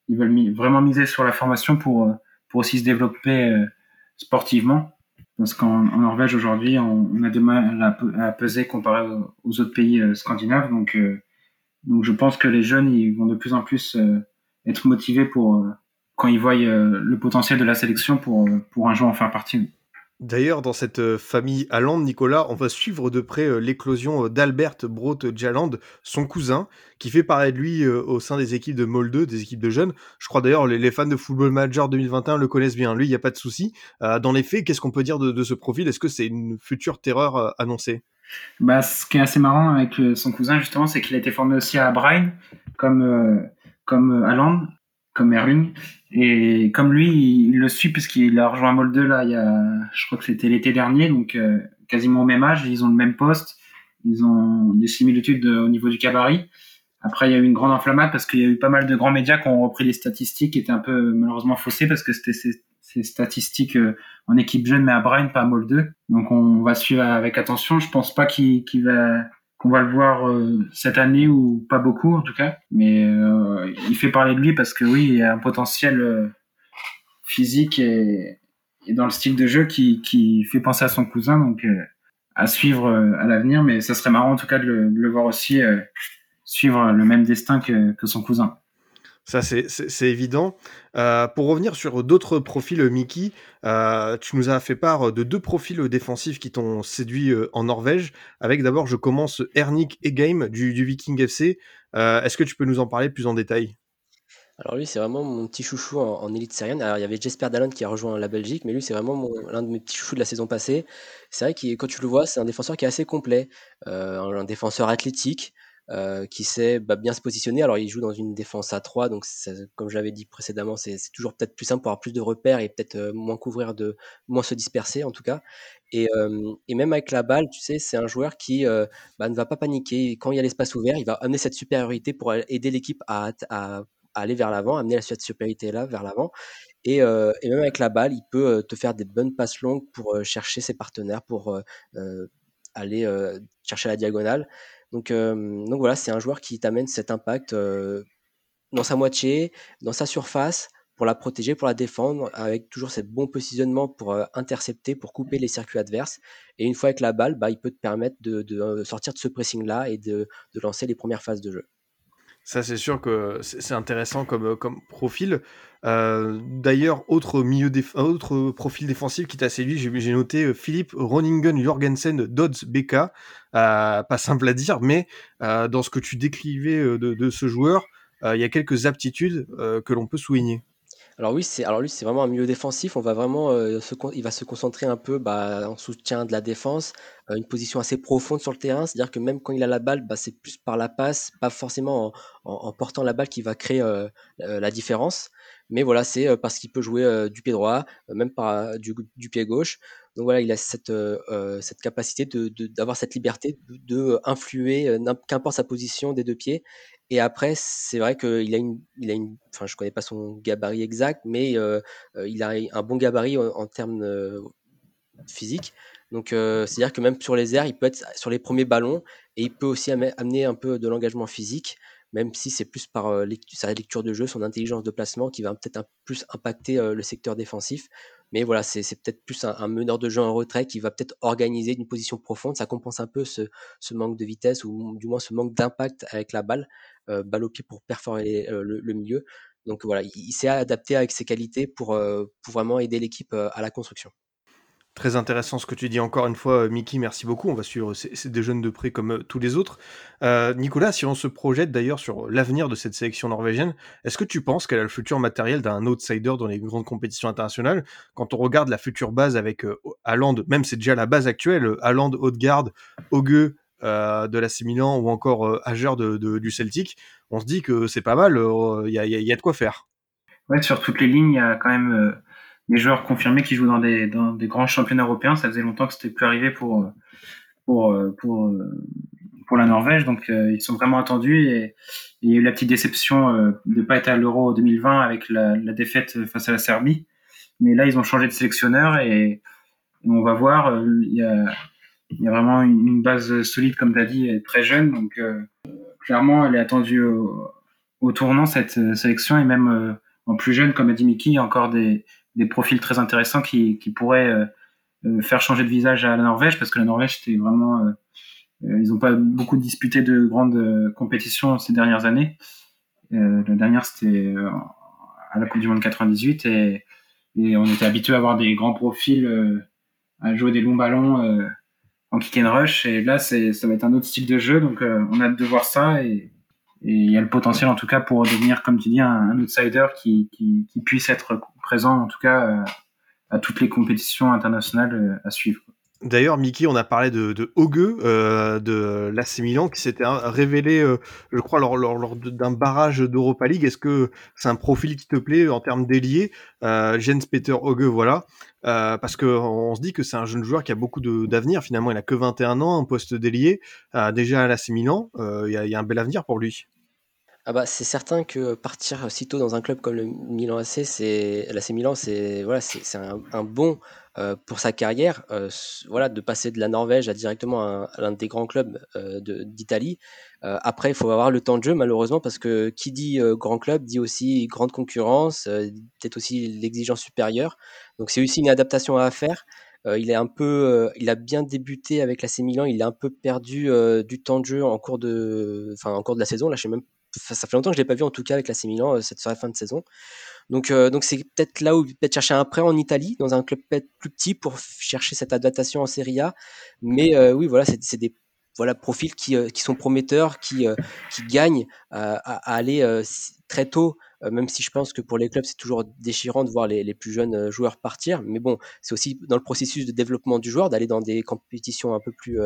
veulent vraiment miser sur la formation pour pour aussi se développer euh, sportivement parce qu'en Norvège aujourd'hui on, on, a de mal à, peser comparé aux, autres pays euh, scandinaves donc euh, donc je pense que les jeunes ils vont de plus en plus être motivés pour quand ils voient le potentiel de la sélection pour pour un jour en faire partie. D'ailleurs, dans cette euh, famille Haaland, Nicolas, on va suivre de près euh, l'éclosion euh, d'Albert Brote Jaland, son cousin, qui fait parler de lui au sein des équipes de Molde, des équipes de jeunes. Je crois d'ailleurs les, fans de Football Manager 2021 le connaissent bien. Lui, il n'y a pas de souci. dans les faits, qu'est-ce qu'on peut dire de, ce profil? Est-ce que c'est une future terreur annoncée? Bah, Ce qui est assez marrant avec son cousin, justement, c'est qu'il a été formé aussi à Brian, comme, comme Haaland comme Erling. Et comme lui, il, le suit puisqu'il a rejoint Molde là, il y a, je crois que c'était l'été dernier, donc euh, quasiment au même âge. Ils ont le même poste, ils ont des similitudes au niveau du cabaret. Après, il y a eu une grande inflammade parce qu'il y a eu pas mal de grands médias qui ont repris les statistiques qui étaient un peu malheureusement faussées parce que c'était ces, ces, statistiques euh, en équipe jeune, mais à Brian, pas à Molde. Donc on va suivre avec attention. Je pense pas qu'il va on va le voir euh, cette année ou pas beaucoup en tout cas. Mais euh, il fait parler de lui parce que oui, il a un potentiel euh, physique et, dans le style de jeu qui, qui fait penser à son cousin, donc à suivre à l'avenir. Mais ça serait marrant en tout cas de le, voir aussi suivre le même destin que, que son cousin. Ça, c'est évident. Euh, pour revenir sur d'autres profils, euh, Mickey, euh, tu nous as fait part de deux profils défensifs qui t'ont séduit en Norvège. Avec d'abord, je commence Ernik du, du Viking FC. Est-ce que tu peux nous en parler plus en détail? Alors lui, c'est vraiment mon petit chouchou en, élite syrienne. Alors il y avait Jesper Dallon qui a rejoint la Belgique, mais lui, c'est vraiment l'un de mes petits chouchous de la saison passée. C'est vrai que quand tu le vois, c'est un défenseur qui est assez complet, un défenseur athlétique, euh, qui sait bah, bien se positionner. Alors, il joue dans une défense à 3, donc comme je l'avais dit précédemment, c'est toujours peut-être plus simple pour avoir plus de repères et peut-être euh, moins couvrir, moins se disperser en tout cas. Et, euh, et même avec la balle, tu sais, c'est un joueur qui bah, ne va pas paniquer. Quand il y a l'espace ouvert, il va amener cette supériorité pour aider l'équipe à, aller vers l'avant, amener cette supériorité-là vers l'avant. Et, même avec la balle, il peut te faire des bonnes passes longues pour chercher ses partenaires, pour aller chercher la diagonale. Donc, donc voilà, c'est un joueur qui t'amène cet impact dans sa moitié, dans sa surface, pour la protéger, pour la défendre, avec toujours ce bon positionnement pour intercepter, pour couper les circuits adverses. Et une fois avec la balle, bah, il peut te permettre de, sortir de ce pressing-là et de, lancer les premières phases de jeu. Ça, c'est sûr que c'est intéressant comme, comme profil. D'ailleurs, autre, milieu autre profil défensif qui t'a séduit, j'ai noté Philippe Roningen Jorgensen Dodds. Euh, pas simple à dire, mais euh, dans ce que tu décrivais euh, de, ce joueur, il y a quelques aptitudes que l'on peut souligner. Alors oui, c'est alors lui c'est vraiment un milieu défensif. On va vraiment se il va se concentrer un peu bah, en soutien de la défense, une position assez profonde sur le terrain. C'est-à-dire que même quand il a la balle, bah, c'est plus par la passe, pas forcément en, portant la balle qui va créer la différence. Mais voilà, c'est parce qu'il peut jouer du pied droit, même par du, pied gauche. Donc voilà, il a cette, euh, euh, cette capacité de, d'avoir cette liberté de, euh, qu'importe sa position des deux pieds. Et après, c'est vrai qu'il a une, il a une, enfin, je connais pas son gabarit exact, mais il a un bon gabarit en, termes physiques. Donc, c'est-à-dire que même sur les airs, il peut être sur les premiers ballons et il peut aussi amener un peu de l'engagement physique, même si c'est plus par sa lecture de jeu, son intelligence de placement qui va peut-être un, plus impacter le secteur défensif. Mais voilà, c'est peut-être plus un, meneur de jeu en retrait qui va peut-être organiser une position profonde. Ça compense un peu ce, manque de vitesse ou du moins ce manque d'impact avec la balle, euh, balle au pied pour perforer euh, le, milieu. Donc voilà, il, s'est adapté avec ses qualités pour, euh, pour vraiment aider l'équipe à la construction. Très intéressant ce que tu dis encore une fois, Mickey, merci beaucoup. On va suivre ces, ces deux jeunes de près comme euh, tous les autres. Euh, Nicolas, si on se projette d'ailleurs sur l'avenir de cette sélection norvégienne, est-ce que tu penses qu'elle a le futur matériel d'un outsider dans les grandes compétitions internationales? Quand on regarde la future base avec euh, même c'est déjà la base actuelle, Haaland, Haute-Garde, euh, de l'AC Milan ou encore euh, Hager de, du Celtic, on se dit que c'est pas mal, il y, y a- de quoi faire. Ouais, sur toutes les lignes, il y a quand même euh, des joueurs confirmés qui jouent dans des, grands championnats européens. Ça faisait longtemps que c'était plus arrivé pour, pour, pour, la Norvège. Donc, euh, ils sont vraiment attendus. Et, il y a eu la petite déception euh, de ne pas être à l'Euro 2020 avec la, défaite face à la Serbie. Mais là, ils ont changé de sélectionneur et, on va voir. euh, Il y a, vraiment une, base solide, comme tu as dit, très jeune. Donc, euh, clairement, elle est attendue au, au tournant, cette sélection. Et même en plus jeune, comme a dit Mickey, il y a encore des, des profils très intéressants qui, qui pourraient euh, euh, faire changer de visage à la Norvège, parce que la Norvège, c'était vraiment... euh, ils n'ont pas beaucoup disputé de grandes compétitions ces dernières années. La dernière, c'était à la Coupe du Monde 98, et, et on était habitué à avoir des grands profils, à jouer des longs ballons en kick and rush, et là, c'est, ça va être un autre style de jeu, donc on a hâte de voir ça, et, et il y a le potentiel en tout cas pour devenir, comme tu dis, un, outsider qui, qui, qui puisse être présent en tout cas euh, à toutes les compétitions internationales euh, à suivre. D'ailleurs, Mickey, on a parlé de, de euh, de l'AC Milan, qui s'était hein, révélé, euh, je crois, lors, d'un barrage d'Europa League. Est-ce que c'est un profil qui te plaît en termes d'ailier? Euh, Jens Peter Augue, voilà. Euh, parce que on se dit que c'est un jeune joueur qui a beaucoup d'avenir. Finalement, il a que 21 ans, un poste d'ailier. Déjà à l'AC Milan, il y, a- un bel avenir pour lui. Ah bah, c'est certain que partir si tôt dans un club comme le Milan AC, c'est l'AC Milan, c'est voilà, c'est un bon euh, pour sa carrière. euh, voilà, de passer de la Norvège à directement l'un des grands clubs euh, d'Italie. Après, il faut avoir le temps de jeu, malheureusement, parce que qui dit grand club dit aussi grande concurrence, peut-être aussi l'exigence supérieure. Donc c'est aussi une adaptation à faire. Il est un peu, il a bien débuté avec l'AC Milan, il a un peu perdu du temps de jeu en cours de, enfin en de la saison. Là, je sais même ça fait longtemps que je l'ai pas vu en tout cas avec l'AC Milan cette fin de saison. Donc euh, donc c'est peut-être là où peut-être chercher un prêt en Italie dans un club peut-être plus petit pour chercher cette adaptation en Serie A. Mais euh, oui voilà c'est des voilà profils qui, euh, qui sont prometteurs, qui qui gagnent à, aller très tôt. même si je pense que pour les clubs c'est toujours déchirant de voir les, plus jeunes joueurs partir, mais bon c'est aussi dans le processus de développement du joueur d'aller dans des compétitions un peu plus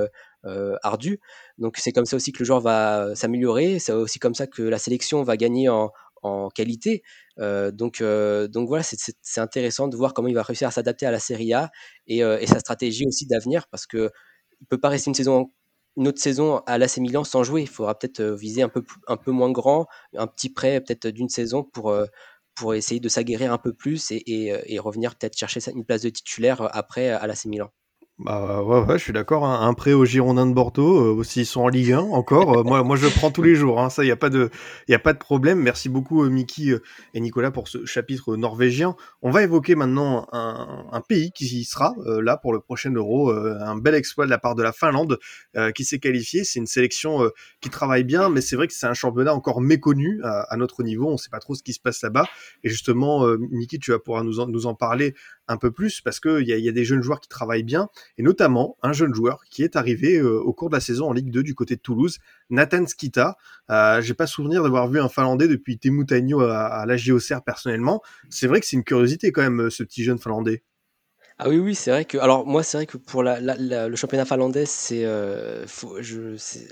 ardues. Donc c'est comme ça aussi que le joueur va s'améliorer, c'est aussi comme ça que la sélection va gagner en qualité. Euh, donc, euh, donc voilà, c'est- intéressant de voir comment il va réussir à s'adapter à la Serie A et, euh, sa stratégie aussi d'avenir parce que il peut pas rester une saison, une autre saison à l'AC Milan sans jouer. Il faudra peut-être viser un peu, un peu moins grand, un petit prêt peut-être d'une saison pour, pour essayer de s'aguerrir un peu plus et, et, revenir peut-être chercher une place de titulaire après à l'AC Milan. Bah ouais, ouais, je suis d'accord. hein. Un prêt aux Girondins de Bordeaux, euh, s'ils sont en Ligue 1 encore, euh, moi, moi je prends tous les jours. hein. Ça, il y a pas de, y a pas de problème. Merci beaucoup, euh, Mickey euh, et Nicolas, pour ce chapitre norvégien. On va évoquer maintenant un, un pays qui sera euh, là pour le prochain Euro. un bel exploit de la part de la Finlande qui s'est qualifiée. C'est une sélection qui travaille bien, mais c'est vrai que c'est un championnat encore méconnu à, à notre niveau. On ne sait pas trop ce qui se passe là-bas. Et justement, Mickey, tu vas pouvoir nous en, nous en parler un peu plus parce qu'il y a, y a des jeunes joueurs qui travaillent bien et notamment un jeune joueur qui est arrivé euh, au cours de la saison en Ligue 2 du côté de Toulouse, Nathan Skita. Euh, J'ai pas souvenir d'avoir vu un Finlandais depuis Teemu Tainio à, à la JOCR personnellement. C'est vrai que c'est une curiosité quand même, ce petit jeune Finlandais. Ah oui, oui, c'est vrai que. Alors, moi, c'est vrai que pour le championnat finlandais, c'est. euh,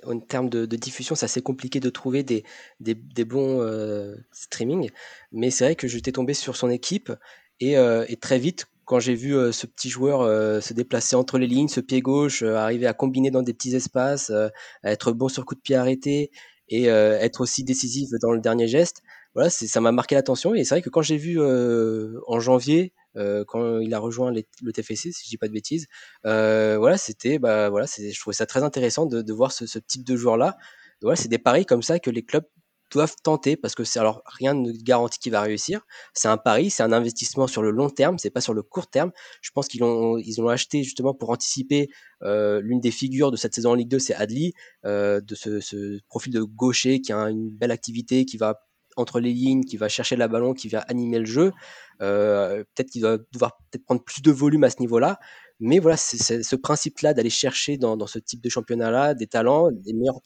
en termes de, diffusion, c'est assez compliqué de trouver des, des, bons euh, streaming. Mais c'est vrai que j'étais tombé sur son équipe et, euh, et très vite, quand j'ai vu euh, ce petit joueur euh, se déplacer entre les lignes, ce pied gauche, euh, arriver à combiner dans des petits espaces, euh, à être bon sur coup de pied arrêté et euh, être aussi décisif dans le dernier geste, voilà, ça m'a marqué l'attention. Et c'est vrai que quand j'ai vu en janvier, quand il a rejoint le TFC, si je dis pas de bêtises. Voilà, c'était, bah, voilà, je trouvais ça très intéressant de, de voir ce, ce type de joueur-là. Voilà, c'est des paris comme ça que les clubs doivent tenter parce que c'est alors rien ne garantit qu'il va réussir. C'est un pari, c'est un investissement sur le long terme, c'est pas sur le court terme. Je pense qu'ils l'ont, ils l'ont acheté justement pour anticiper euh, l'une des figures de cette saison en Ligue 2, c'est Adli, euh, de ce, ce profil de gaucher qui a une belle activité, qui va entre les lignes, qui va chercher la ballon, qui va animer le jeu. peut-être qu'il va devoir peut-être prendre plus de volume à ce niveau-là. Mais voilà, c'est ce principe-là d'aller chercher dans, ce type de championnat-là des talents,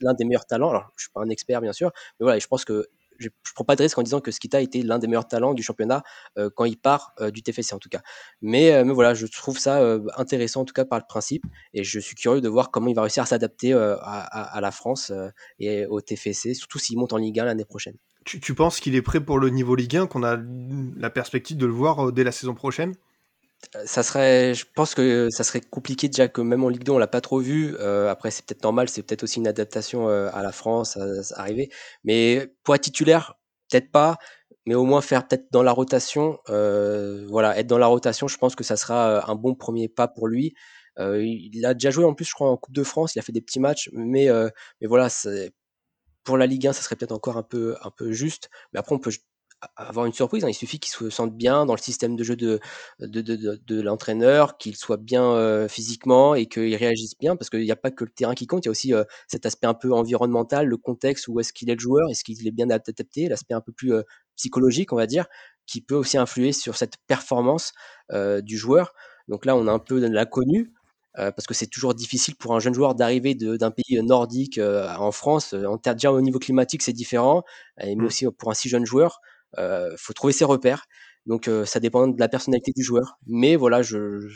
l'un des meilleurs talents. Alors, je suis pas un expert, bien sûr, mais voilà, je pense que je ne prends pas de risque en disant que Skita était l'un des meilleurs talents du championnat euh, quand il part euh, du TFC en tout cas. Mais, euh, mais, voilà, je trouve ça intéressant en tout cas par le principe et je suis curieux de voir comment il va réussir à s'adapter à, la France et au TFC, surtout s'il monte en Ligue 1 l'année prochaine. Tu penses qu'il est prêt pour le niveau Ligue 1, qu'on a la perspective de le voir dès la saison prochaine? Ça serait, je pense que ça serait compliqué déjà que même en Ligue 2 on l'a pas trop vu. Euh, après c'est peut-être normal, c'est peut-être aussi une adaptation euh, à la France, à, arriver. Mais pour être titulaire, peut-être pas, mais au moins faire peut-être dans la rotation. Euh, voilà, être dans la rotation, je pense que ça sera un bon premier pas pour lui. il a déjà joué en plus, je crois, en Coupe de France. Il a fait des petits matchs, mais mais voilà, pour la Ligue 1, ça serait peut-être encore un peu un peu juste. Mais après on peut avoir une surprise. Hein. Il suffit qu'il se sente bien dans le système de jeu de, de, de, de, l'entraîneur, qu'il soit bien euh, physiquement et qu'il réagisse bien, parce qu'il n'y a pas que le terrain qui compte, il y a aussi euh, cet aspect un peu environnemental, le contexte, où est-ce qu'il est le joueur, est-ce qu'il est bien adapté, l'aspect un peu plus euh, psychologique, on va dire, qui peut aussi influer sur cette performance du joueur. Donc là, on a un peu de l'inconnu. parce que c'est toujours difficile pour un jeune joueur d'arriver d'un pays nordique en France. En déjà au niveau climatique, c'est différent, mais mmh. aussi pour un si jeune joueur, euh, faut trouver ses repères. Donc euh, ça dépend de la personnalité du joueur. Mais voilà, je,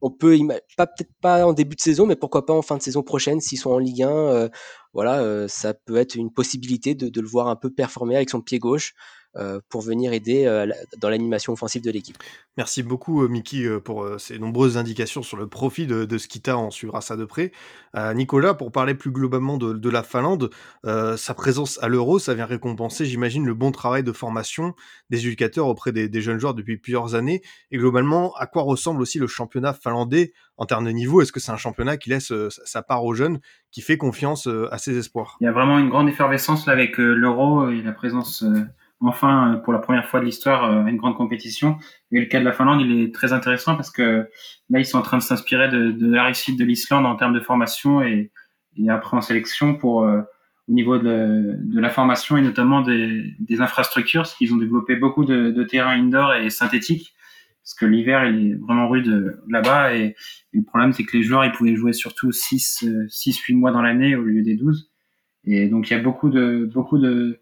on peut pas peut-être pas en début de saison, mais pourquoi pas en fin de saison prochaine s'ils sont en Ligue 1. Euh, voilà, euh, ça peut être une possibilité de, de, le voir un peu performer avec son pied gauche. Euh, pour venir aider euh, dans l'animation offensive de l'équipe. Merci beaucoup, euh, Mickey, pour ces nombreuses indications sur le profit de, de Skita. On suivra ça de près. Nicolas, pour parler plus globalement de, la Finlande, sa présence à l'Euro, ça vient récompenser, j'imagine, le bon travail de formation des éducateurs auprès des, jeunes joueurs depuis plusieurs années. Et globalement, à quoi ressemble aussi le championnat finlandais en termes de niveau? Est-ce que c'est un championnat qui laisse sa part aux jeunes, qui fait confiance à ses espoirs? Il y a vraiment une grande effervescence là avec l'Euro et la présence enfin, euh, pour la première fois de l'histoire, euh, une grande compétition. Et le cas de la Finlande, il est très intéressant parce que là, ils sont en train de s'inspirer de, la réussite de l'Islande en termes de formation et, après en sélection pour euh, au niveau de, la formation et notamment des, infrastructures, parce qu'ils ont développé beaucoup de, de terrains indoor et synthétiques, parce que l'hiver il est vraiment rude là-bas et, et, le problème c'est que les joueurs ils pouvaient jouer surtout 6 6 8 mois dans l'année au lieu des 12 et donc il y a beaucoup de beaucoup de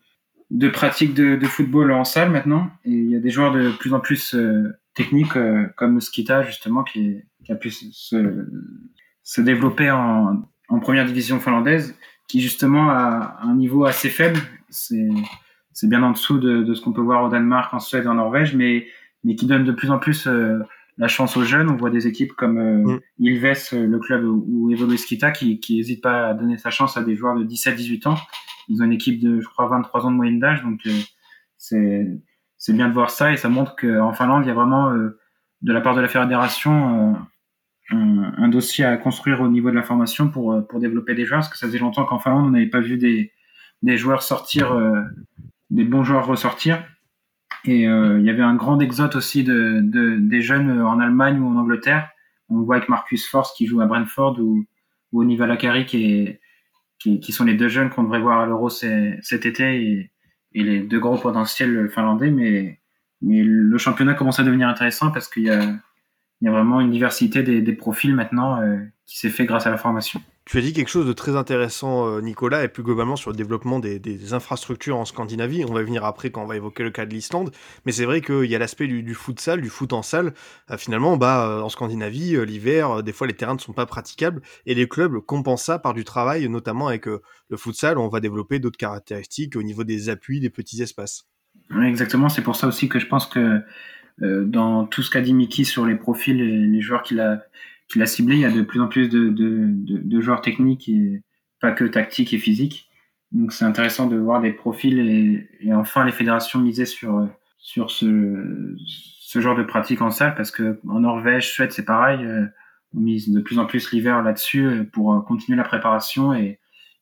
de pratique de, de, football en salle maintenant. Et il y a des joueurs de plus en plus euh, techniques, euh, comme Skita, justement, qui, qui a pu se, se développer en, en, première division finlandaise, qui justement a un niveau assez faible. C'est, c'est bien en dessous de, de ce qu'on peut voir au Danemark, en Suède, en Norvège, mais, mais qui donne de plus en plus euh, la chance aux jeunes. On voit des équipes comme mm. Ilves, le club où, où évolue Skita, qui n'hésite pas à donner sa chance à des joueurs de 17-18 ans ils ont une équipe de, je crois, 23 ans de moyenne d'âge, donc euh, c'est c'est bien de voir ça et ça montre qu'en Finlande, il y a vraiment euh, de la part de la fédération euh, un, un, dossier à construire au niveau de la formation pour pour développer des joueurs, parce que ça faisait longtemps qu'en Finlande, on n'avait pas vu des des joueurs sortir, des bons joueurs ressortir. Et il y avait un grand exode aussi de, de, des jeunes en Allemagne ou en Angleterre. On voit avec Marcus Force qui joue à Brentford ou, ou Oniva Lakari qui est, qui, sont les deux jeunes qu'on devrait voir à l'Euro cet été et, les deux gros potentiels finlandais. Mais, mais le championnat commence à devenir intéressant parce qu'il y a, il y a vraiment une diversité des, profils maintenant euh, qui s'est fait grâce à la formation. Tu as dit quelque chose de très intéressant, euh, Nicolas, et plus globalement sur le développement des, infrastructures en Scandinavie. On va venir après quand on va évoquer le cas de l'Islande. Mais c'est vrai qu'il y a l'aspect du, du futsal, du foot en salle. Euh, finalement, bah, euh, en Scandinavie, l'hiver, des fois, les terrains ne sont pas praticables. Et les clubs compensent ça par du travail, notamment avec le futsal. On va développer d'autres caractéristiques au niveau des appuis, des petits espaces. exactement. C'est pour ça aussi que je pense que dans tout ce qu'a dit Mickey sur les profils et les joueurs qu'il a qu'il a ciblé, il y a de plus en plus de, de, de, joueurs techniques et pas que tactiques et physiques. Donc c'est intéressant de voir des profils et, enfin les fédérations miser sur sur ce, ce genre de pratique en salle parce que en Norvège, Suède, c'est pareil. Euh, on mise de plus en plus l'hiver là-dessus euh, pour euh, continuer la préparation et,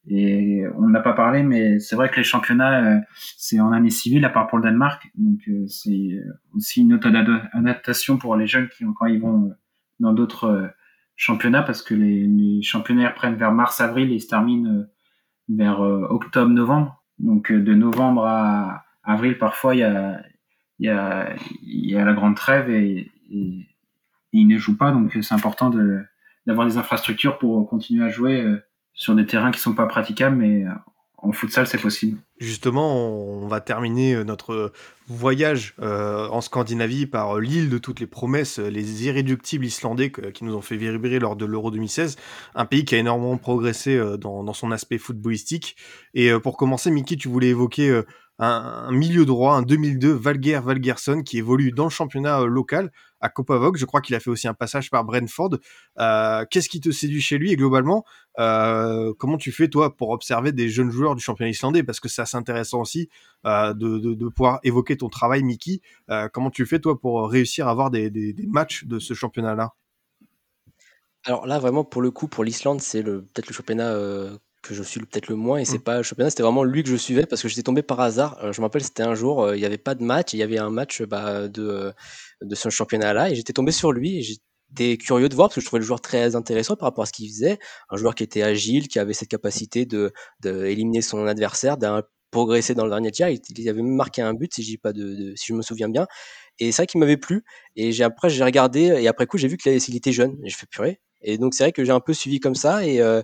et on n'a pas parlé, mais c'est vrai que les championnats, c'est en année civile, à part pour le Danemark. Donc, c'est aussi une autre adaptation pour les jeunes qui, quand ils vont dans d'autres championnat parce que les, championnats prennent vers mars-avril et se terminent euh, vers euh, octobre-novembre. Donc euh, de novembre à, avril, parfois, il y a, y a, la grande trêve et, et, il ne joue pas. Donc, c'est important d'avoir des infrastructures pour continuer à jouer sur des terrains qui sont pas praticables, mais en futsal, c'est possible. Justement, on va terminer euh, notre voyage euh, en Scandinavie par l'île de toutes les promesses, euh, les irréductibles islandais qui nous ont fait vibrer lors de l'Euro 2016. Un pays qui a énormément progressé dans, son aspect footballistique. Et pour commencer, Mickey, tu voulais évoquer un, milieu droit, un 2002, Valger Valgerson, qui évolue dans le championnat local à Copavog. Je crois qu'il a fait aussi un passage par Brentford. Euh, qu'est-ce qui te séduit chez lui et globalement, euh, comment tu fais toi pour observer des jeunes joueurs du championnat islandais? Parce que c'est assez intéressant aussi euh, de, pouvoir évoquer ton travail, Mickey. comment tu fais toi pour réussir à avoir des, matchs de ce championnat-là? Alors là, vraiment, pour le coup, pour l'Islande, c'est peut-être le championnat que je suis peut-être le moins et c'est mmh. pas le championnat, c'était vraiment lui que je suivais parce que j'étais tombé par hasard. je me rappelle, c'était un jour, il n'y avait pas de match, il y avait un match bah, de, de ce championnat-là et j'étais tombé sur lui et j'étais curieux de voir parce que je trouvais le joueur très intéressant par rapport à ce qu'il faisait. Un joueur qui était agile, qui avait cette capacité de, de éliminer son adversaire, d'un progresser dans le dernier tiers. Il, avait même marqué un but, si, j'ai pas de, si je me souviens bien. Et c'est vrai qu'il m'avait plu. Et j'ai, après, j'ai regardé, et après coup, j'ai vu qu'il était jeune. Et je fais purée. Et donc, c'est vrai que j'ai un peu suivi comme ça. Et, euh,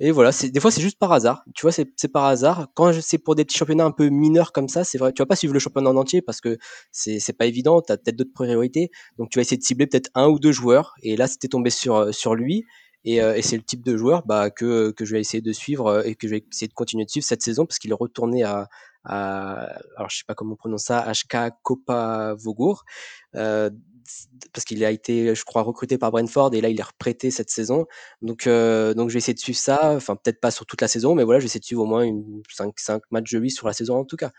et voilà, des fois c'est juste par hasard. Tu vois, c'est par hasard. Quand c'est pour des petits championnats un peu mineurs comme ça, c'est vrai. Tu vas pas suivre le championnat en entier parce que c'est pas évident. T'as peut-être d'autres priorités. Donc tu vas essayer de cibler peut-être un ou deux joueurs. Et là, c'était tombé sur euh, sur lui. Et, euh, et c'est le type de joueur bah, que que je vais essayer de suivre euh, et que je vais essayer de continuer de suivre cette saison parce qu'il est retourné à à alors je sais pas comment on prononce ça, HK Copa Vogur. Euh, parce qu'il a été, je crois, recruté par Brentford et là il est reprêté cette saison. Donc, euh, donc je vais essayer de suivre ça. Enfin, peut-être pas sur toute la saison, mais voilà, je vais essayer de suivre au moins une 5, 5 matchs de lui sur la saison en tout cas.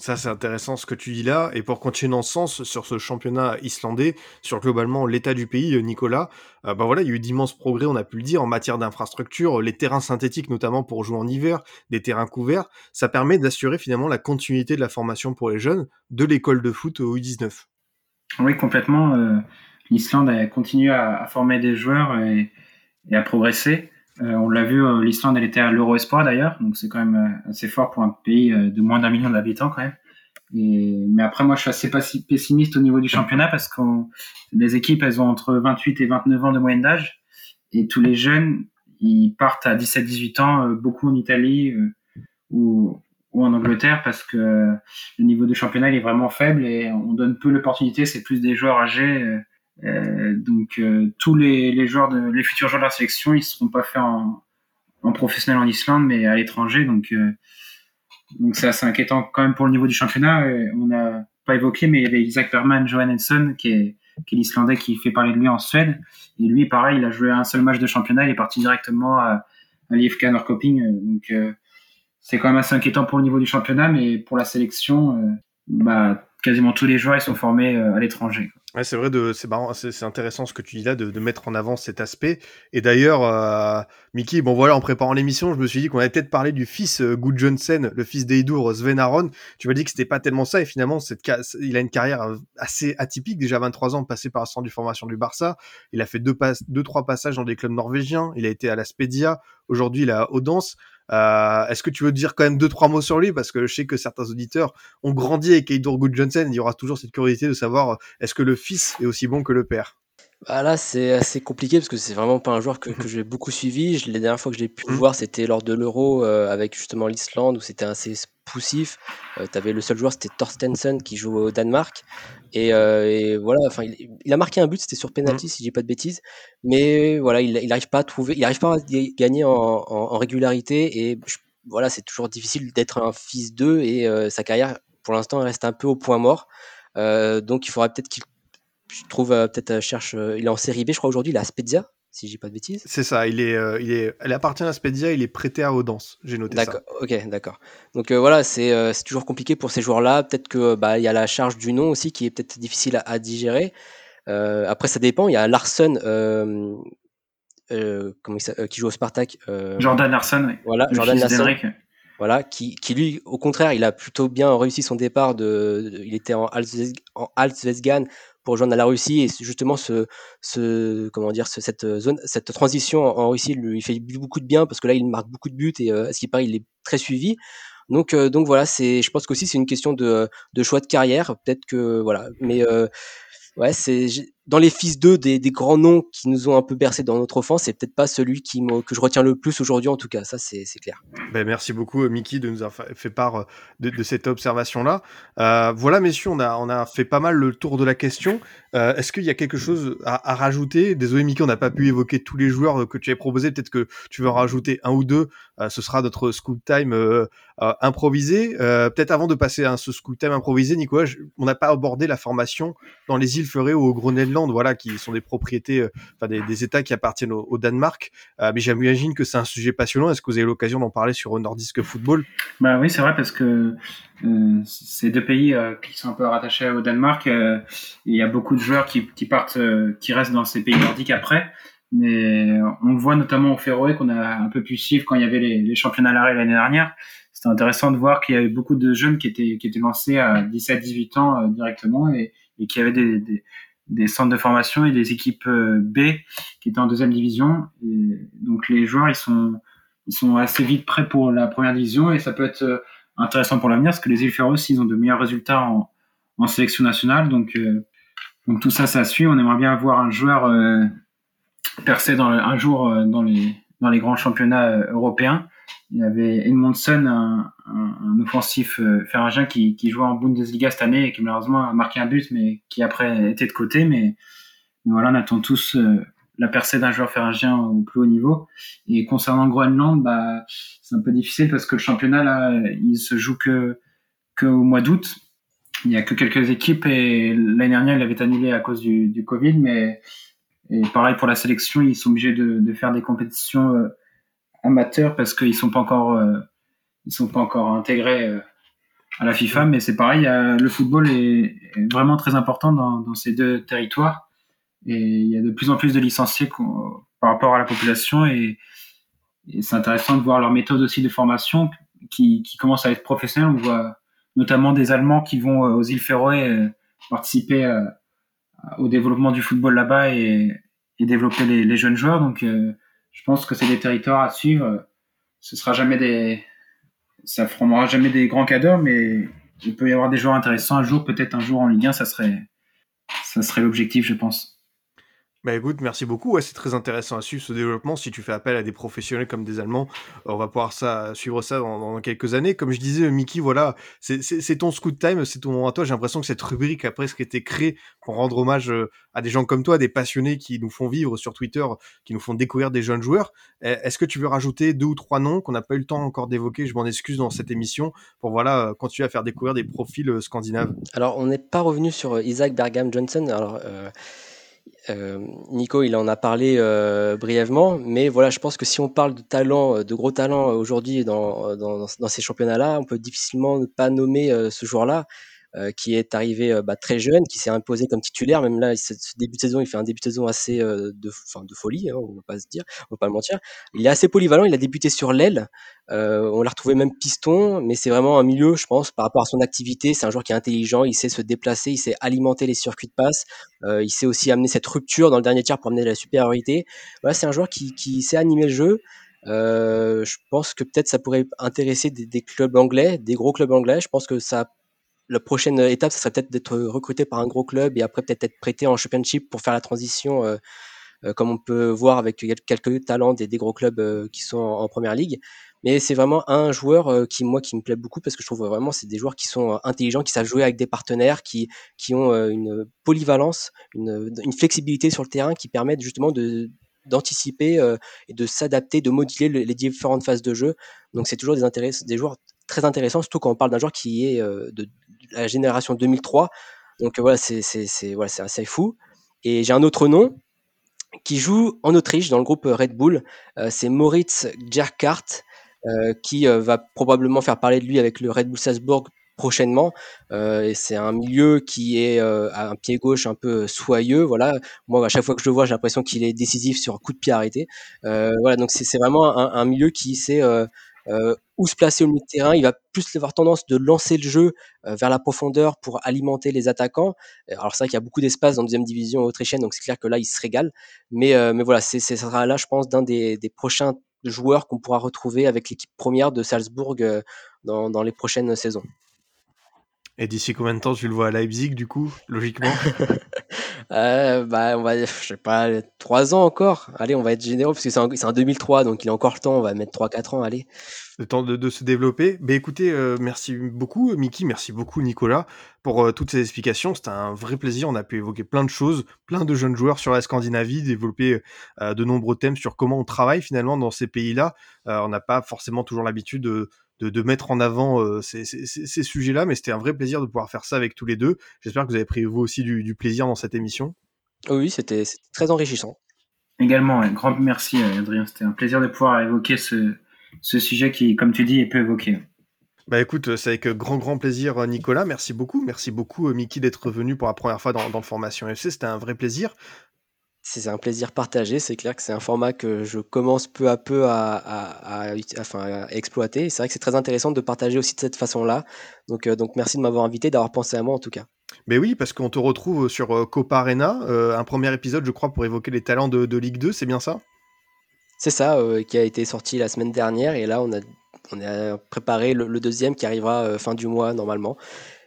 Ça, c'est intéressant ce que tu dis là. Et pour continuer dans ce sens, sur ce championnat islandais, sur globalement l'état du pays, euh, Nicolas, euh, bah voilà, il y a eu d'immenses progrès, on a pu le dire, en matière d'infrastructure, les terrains synthétiques notamment pour jouer en hiver, des terrains couverts. Ça permet d'assurer finalement la continuité de la formation pour les jeunes de l'école de foot au U19. Oui, complètement. Euh, L'Islande a continué à, former des joueurs et, à progresser. Euh, on l'a vu, euh, l'Islande, était à l'Euro Espoir d'ailleurs, donc c'est quand même assez fort pour un pays de moins d'un million d'habitants quand même. Et, mais après, moi, je suis assez pessimiste au niveau du championnat parce que les équipes, elles ont entre 28 et 29 ans de moyenne d'âge. Et tous les jeunes, ils partent à 17-18 ans, beaucoup en Italie ou, en Angleterre parce que le niveau du championnat il est vraiment faible et on donne peu l'opportunité. C'est plus des joueurs âgés. Euh, euh donc euh, tous les, joueurs de les futurs joueurs de la sélection ils seront pas faits en, professionnel en Islande mais à l'étranger donc donc c'est assez inquiétant quand même pour le niveau du championnat on n'a pas évoqué mais il y avait Isaac Berman Johannesson qui qui est l'Islandais qui fait parler de lui en Suède et lui pareil il a joué un seul match de championnat il est parti directement à, à l'IFK Norrköping donc c'est quand même assez inquiétant pour le niveau du championnat, mais pour la sélection, euh, bah, quasiment tous les joueurs ils sont formés euh, à l'étranger. Ouais, c'est vrai, c'est, intéressant ce que tu dis là, de, mettre en avant cet aspect. Et d'ailleurs, euh, bon voilà, en préparant l'émission, je me suis dit qu'on allait peut-être parler du fils euh, le fils d'Eidur, Sven Aron. Tu m'as dit que c'était pas tellement ça, et finalement, cette, il a une carrière euh, assez atypique, déjà 23 ans, passé par le centre de formation du Barça. Il a fait deux, pas, deux trois passages dans des clubs norvégiens. Il a été à la Spedia. Aujourd'hui, il est à Odense. Euh, Est-ce que tu veux dire quand même deux trois mots sur lui? Parce que je sais que certains auditeurs ont grandi avec Eidur Johnson. Il y aura toujours cette curiosité de savoir euh, est-ce que le fils est aussi bon que le père? Bah là, c'est assez compliqué parce que c'est vraiment pas un joueur que, que j'ai beaucoup suivi. Je, les dernières fois que j'ai pu le mmh. voir, c'était lors de l'Euro euh, avec justement l'Islande où c'était assez poussif. Euh, tu avais le seul joueur, c'était Thorstensen qui joue au Danemark. Et, euh, et voilà, enfin, il, il, a marqué un but, c'était sur penalty mmh. si j'ai pas de bêtises. Mais voilà, il, il arrive pas à trouver, il arrive pas à gagner en, en, en régularité. Et voilà, c'est toujours difficile d'être un fils d'eux et euh, sa carrière, pour l'instant, reste un peu au point mort. Donc il faudrait peut-être qu'il je trouve euh, peut-être euh, cherche. Euh, il est en série B, je crois aujourd'hui. Il est à Spezia, si j'ai pas de bêtises. C'est ça. Il est, il est, elle appartient à Spezia. Il est prêté à Odense. J'ai noté ça. Ok, d'accord. Donc voilà, c'est c'est toujours compliqué pour ces joueurs-là. Peut-être que bah il y a la charge du nom aussi qui est peut-être difficile à, digérer. après, ça dépend. Il y a Larson. comment il qui joue au Spartak Jordan Larson, oui. Voilà, Jordan Larson. Voilà, qui, qui, lui, au contraire, il a plutôt bien réussi son départ. De, il était en Altsvesgan pour rejoindre la Russie et justement ce, ce comment dire ce, cette zone cette transition en Russie lui fait beaucoup de bien parce que là il marque beaucoup de buts et euh, à ce qui paraît il est très suivi Donc, donc voilà, c'est, je pense qu'aussi c'est une question de, de choix de carrière. Peut-être que voilà, mais ouais, c'est dans les fils d'eux des, grands noms qui nous ont un peu bercé dans notre offense, c'est peut-être pas celui qui que je retiens le plus aujourd'hui en tout cas. Ça, c'est clair. Ben, merci beaucoup, euh, Mickey, de nous avoir fait part euh, de, cette observation-là. Euh, voilà, messieurs, on a, on a fait pas mal le tour de la question. Est-ce qu'il y a quelque chose à, rajouter? Désolé, Mickey, on n'a pas pu évoquer tous les joueurs que tu avais proposés. Peut-être que tu veux en rajouter un ou deux. Ce sera notre scoop time improvisé. Peut-être avant de passer à ce scoop time improvisé, Nicolas, on n'a pas abordé la formation dans les îles Ferré ou au Groenland, voilà, qui sont des propriétés, enfin des, États qui appartiennent au, Danemark. mais j'imagine que c'est un sujet passionnant. Est-ce que vous avez l'occasion d'en parler sur Nordisk Football? Bah oui, c'est vrai parce que euh, c'est deux pays euh, qui sont un peu rattachés au Danemark. Euh, il y a beaucoup de joueurs qui, partent, qui restent dans ces pays nordiques après. Mais on le voit notamment au Féroé qu'on a un peu pu suivre quand il y avait les, championnats à l'arrêt l'année dernière. C'était intéressant de voir qu'il y avait beaucoup de jeunes qui étaient, qui étaient lancés à 17-18 ans directement et, et qui avaient des, des, centres de formation et des équipes B qui étaient en deuxième division. Donc les joueurs, ils sont, ils sont assez vite prêts pour la première division et ça peut être intéressant pour l'avenir parce que les aussi ils ont de meilleurs résultats en, en sélection nationale. Donc euh, donc tout ça ça suit. On aimerait bien avoir un joueur euh, percé dans un jour euh, dans les dans les grands championnats européens il y avait Edmondson un, un, un offensif euh, qui, qui jouait en Bundesliga cette année et qui malheureusement a marqué un but mais qui après était de côté mais, mais voilà on attend tous la percée d'un joueur pharyngien au plus haut niveau. Et concernant Groenland, bah, c'est un peu difficile parce que le championnat, là, il se joue que, que au mois d'août. Il y a que quelques équipes et l'année dernière, il avait annulé à cause du, du Covid, mais et pareil pour la sélection, ils sont obligés de, de faire des compétitions euh, amateurs parce qu'ils sont pas encore, euh, ils sont pas encore intégrés euh, à la FIFA. Mais c'est pareil, le football est, vraiment très important dans, ces deux territoires et il y a de plus en plus de licenciés par rapport à la population et, c'est intéressant de voir leur méthode aussi de formation qui, qui commence à être professionnelle. On voit notamment des Allemands qui vont euh, aux îles Féroé participer au développement du football là-bas et, développer les, jeunes joueurs. Donc, je pense que c'est des territoires à suivre. Ce sera jamais des, ça formera jamais des grands cadres, mais il peut y avoir des joueurs intéressants un jour, peut-être un jour en Ligue 1, ça serait, ça serait l'objectif, je pense. Bah écoute, merci beaucoup. Ouais, c'est très intéressant à suivre ce développement. Si tu fais appel à des professionnels comme des Allemands, on va pouvoir ça, suivre ça dans, quelques années. Comme je disais, Mickey, voilà, c'est ton scoot time, c'est ton moment à toi. J'ai l'impression que cette rubrique a presque été créée pour rendre hommage euh, à des gens comme toi, des passionnés qui nous font vivre sur Twitter, qui nous font découvrir des jeunes joueurs. Eh, est-ce que tu veux rajouter deux ou trois noms qu'on n'a pas eu le temps encore d'évoquer? Je m'en excuse dans cette émission pour voilà continuer à faire découvrir des profils euh, scandinaves. Alors, on n'est pas revenu sur euh, Isaac Bergam Johnson. Alors. Euh euh, Nico, il en a parlé euh, brièvement, mais voilà, je pense que si on parle de talent, de gros talent aujourd'hui dans, dans, dans, ces championnats-là, on peut difficilement ne pas nommer euh, ce joueur-là. Euh, qui est arrivé euh, bah, très jeune, qui s'est imposé comme titulaire. Même là, ce, début de saison, il fait un début de saison assez euh, de, folie, hein, on va pas se dire, on va pas le mentir. Il est assez polyvalent. Il a débuté sur l'aile. on l'a retrouvé même piston, mais c'est vraiment un milieu, je pense, par rapport à son activité. C'est un joueur qui est intelligent. Il sait se déplacer, il sait alimenter les circuits de passe. il sait aussi amener cette rupture dans le dernier tiers pour amener de la supériorité. Voilà, c'est un joueur qui, sait animer le jeu. Je pense que peut-être ça pourrait intéresser des, des, clubs anglais, des gros clubs anglais. Je pense que ça la prochaine étape, ce serait peut-être d'être recruté par un gros club et après peut-être être prêté en championship pour faire la transition, euh, euh, comme on peut voir avec quelques talents des, gros clubs euh, qui sont en, première ligue. Mais c'est vraiment un joueur euh, qui moi qui me plaît beaucoup parce que je trouve vraiment c'est des joueurs qui sont euh, intelligents, qui savent jouer avec des partenaires, qui qui ont euh, une polyvalence, une, une flexibilité sur le terrain qui permettent justement de d'anticiper et de s'adapter, de moduler les différentes phases de jeu. Donc c'est toujours des des joueurs très intéressants, surtout quand on parle d'un joueur qui est de la génération 2003. Donc voilà, c'est voilà, assez fou. Et j'ai un autre nom qui joue en Autriche dans le groupe Red Bull. Euh, c'est Moritz Gerkart euh, qui euh, va probablement faire parler de lui avec le Red Bull Salzburg prochainement. C'est un milieu qui est à un pied gauche un peu soyeux. Voilà, moi à chaque fois que je le vois, j'ai l'impression qu'il est décisif sur un coup de pied arrêté. Voilà, donc c'est vraiment un, un, milieu qui sait euh, où se placer au milieu de terrain. Il va plus avoir tendance de lancer le jeu euh, vers la profondeur pour alimenter les attaquants. Alors c'est vrai qu'il y a beaucoup d'espace dans deuxième division autrichienne, donc c'est clair que là il se régale. Mais, euh, mais voilà, c'est ça sera là, je pense, d'un des, des prochains joueurs qu'on pourra retrouver avec l'équipe première de Salzbourg dans, dans les prochaines saisons. Et d'ici combien de temps tu le vois à Leipzig, du coup, logiquement? euh, bah, on va, je sais pas, 3 ans encore. Allez, on va être généreux parce que c'est en, 2003, donc il a encore le temps. On va mettre 3-4 ans, allez. Le temps de, se développer. Mais écoutez, euh, merci beaucoup, Mickey. Merci beaucoup, Nicolas, pour euh, toutes ces explications. C'était un vrai plaisir. On a pu évoquer plein de choses, plein de jeunes joueurs sur la Scandinavie, développer de nombreux thèmes sur comment on travaille finalement dans ces pays-là. on n'a pas forcément toujours l'habitude de de, mettre en avant euh, ces, sujets-là, mais c'était un vrai plaisir de pouvoir faire ça avec tous les deux. J'espère que vous avez pris vous aussi du, plaisir dans cette émission. Oui, c'était très enrichissant. Également, un grand merci euh, Adrien, c'était un plaisir de pouvoir évoquer ce, sujet qui, comme tu dis, est peu évoqué. Bah écoute, c'est avec grand grand plaisir Nicolas, merci beaucoup, merci beaucoup Mickey d'être venu pour la première fois dans, dans Formation FC, c'était un vrai plaisir. C'est un plaisir partagé. C'est clair que c'est un format que je commence peu à peu à, exploiter. C'est vrai que c'est très intéressant de partager aussi de cette façon-là. Donc, euh, donc merci de m'avoir invité, d'avoir pensé à moi en tout cas. Mais oui, parce qu'on te retrouve sur euh, Copa Arena, euh, un premier épisode, je crois, pour évoquer les talents de, Ligue 2, c'est bien ça? C'est ça, qui a été sorti la semaine dernière. Et là, on a, on a préparé le deuxième qui arrivera fin du mois normalement.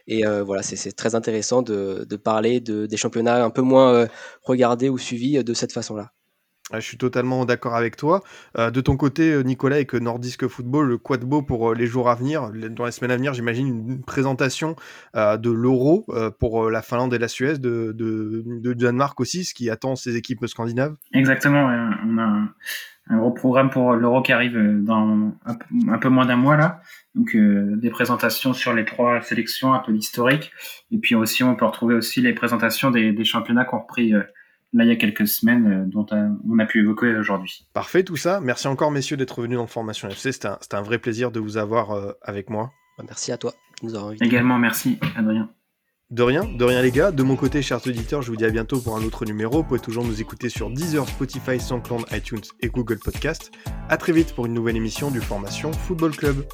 Et euh, voilà, c'est très intéressant de, parler de, des championnats un peu moins euh, regardés ou suivis euh, de cette façon-là. Ah, je suis totalement d'accord avec toi. de ton côté, Nicolas, avec Nordisk Football, le Quadbo pour les jours à venir, dans les semaines à venir, j'imagine une présentation de l'Euro pour la Finlande et la Suède, de, Danemark aussi, ce qui attend ces équipes scandinaves. Exactement, on a un gros programme pour l'Euro qui arrive dans un, peu moins d'un mois là. Donc euh, des présentations sur les trois sélections, un peu d'historique. Et puis aussi, on peut retrouver aussi les présentations des, des championnats qu'on repris euh, là il y a quelques semaines, euh, dont on a pu évoquer aujourd'hui. Parfait tout ça. Merci encore messieurs d'être venus dans Formation FC. C'était un, un, vrai plaisir de vous avoir avec moi. Merci à toi. Nous Également merci Adrien. De rien, de rien les gars. De mon côté, chers auditeurs, je vous dis à bientôt pour un autre numéro. Vous pouvez toujours nous écouter sur Deezer, Spotify, SoundCloud, iTunes et Google Podcast. À très vite pour une nouvelle émission du Formation Football Club.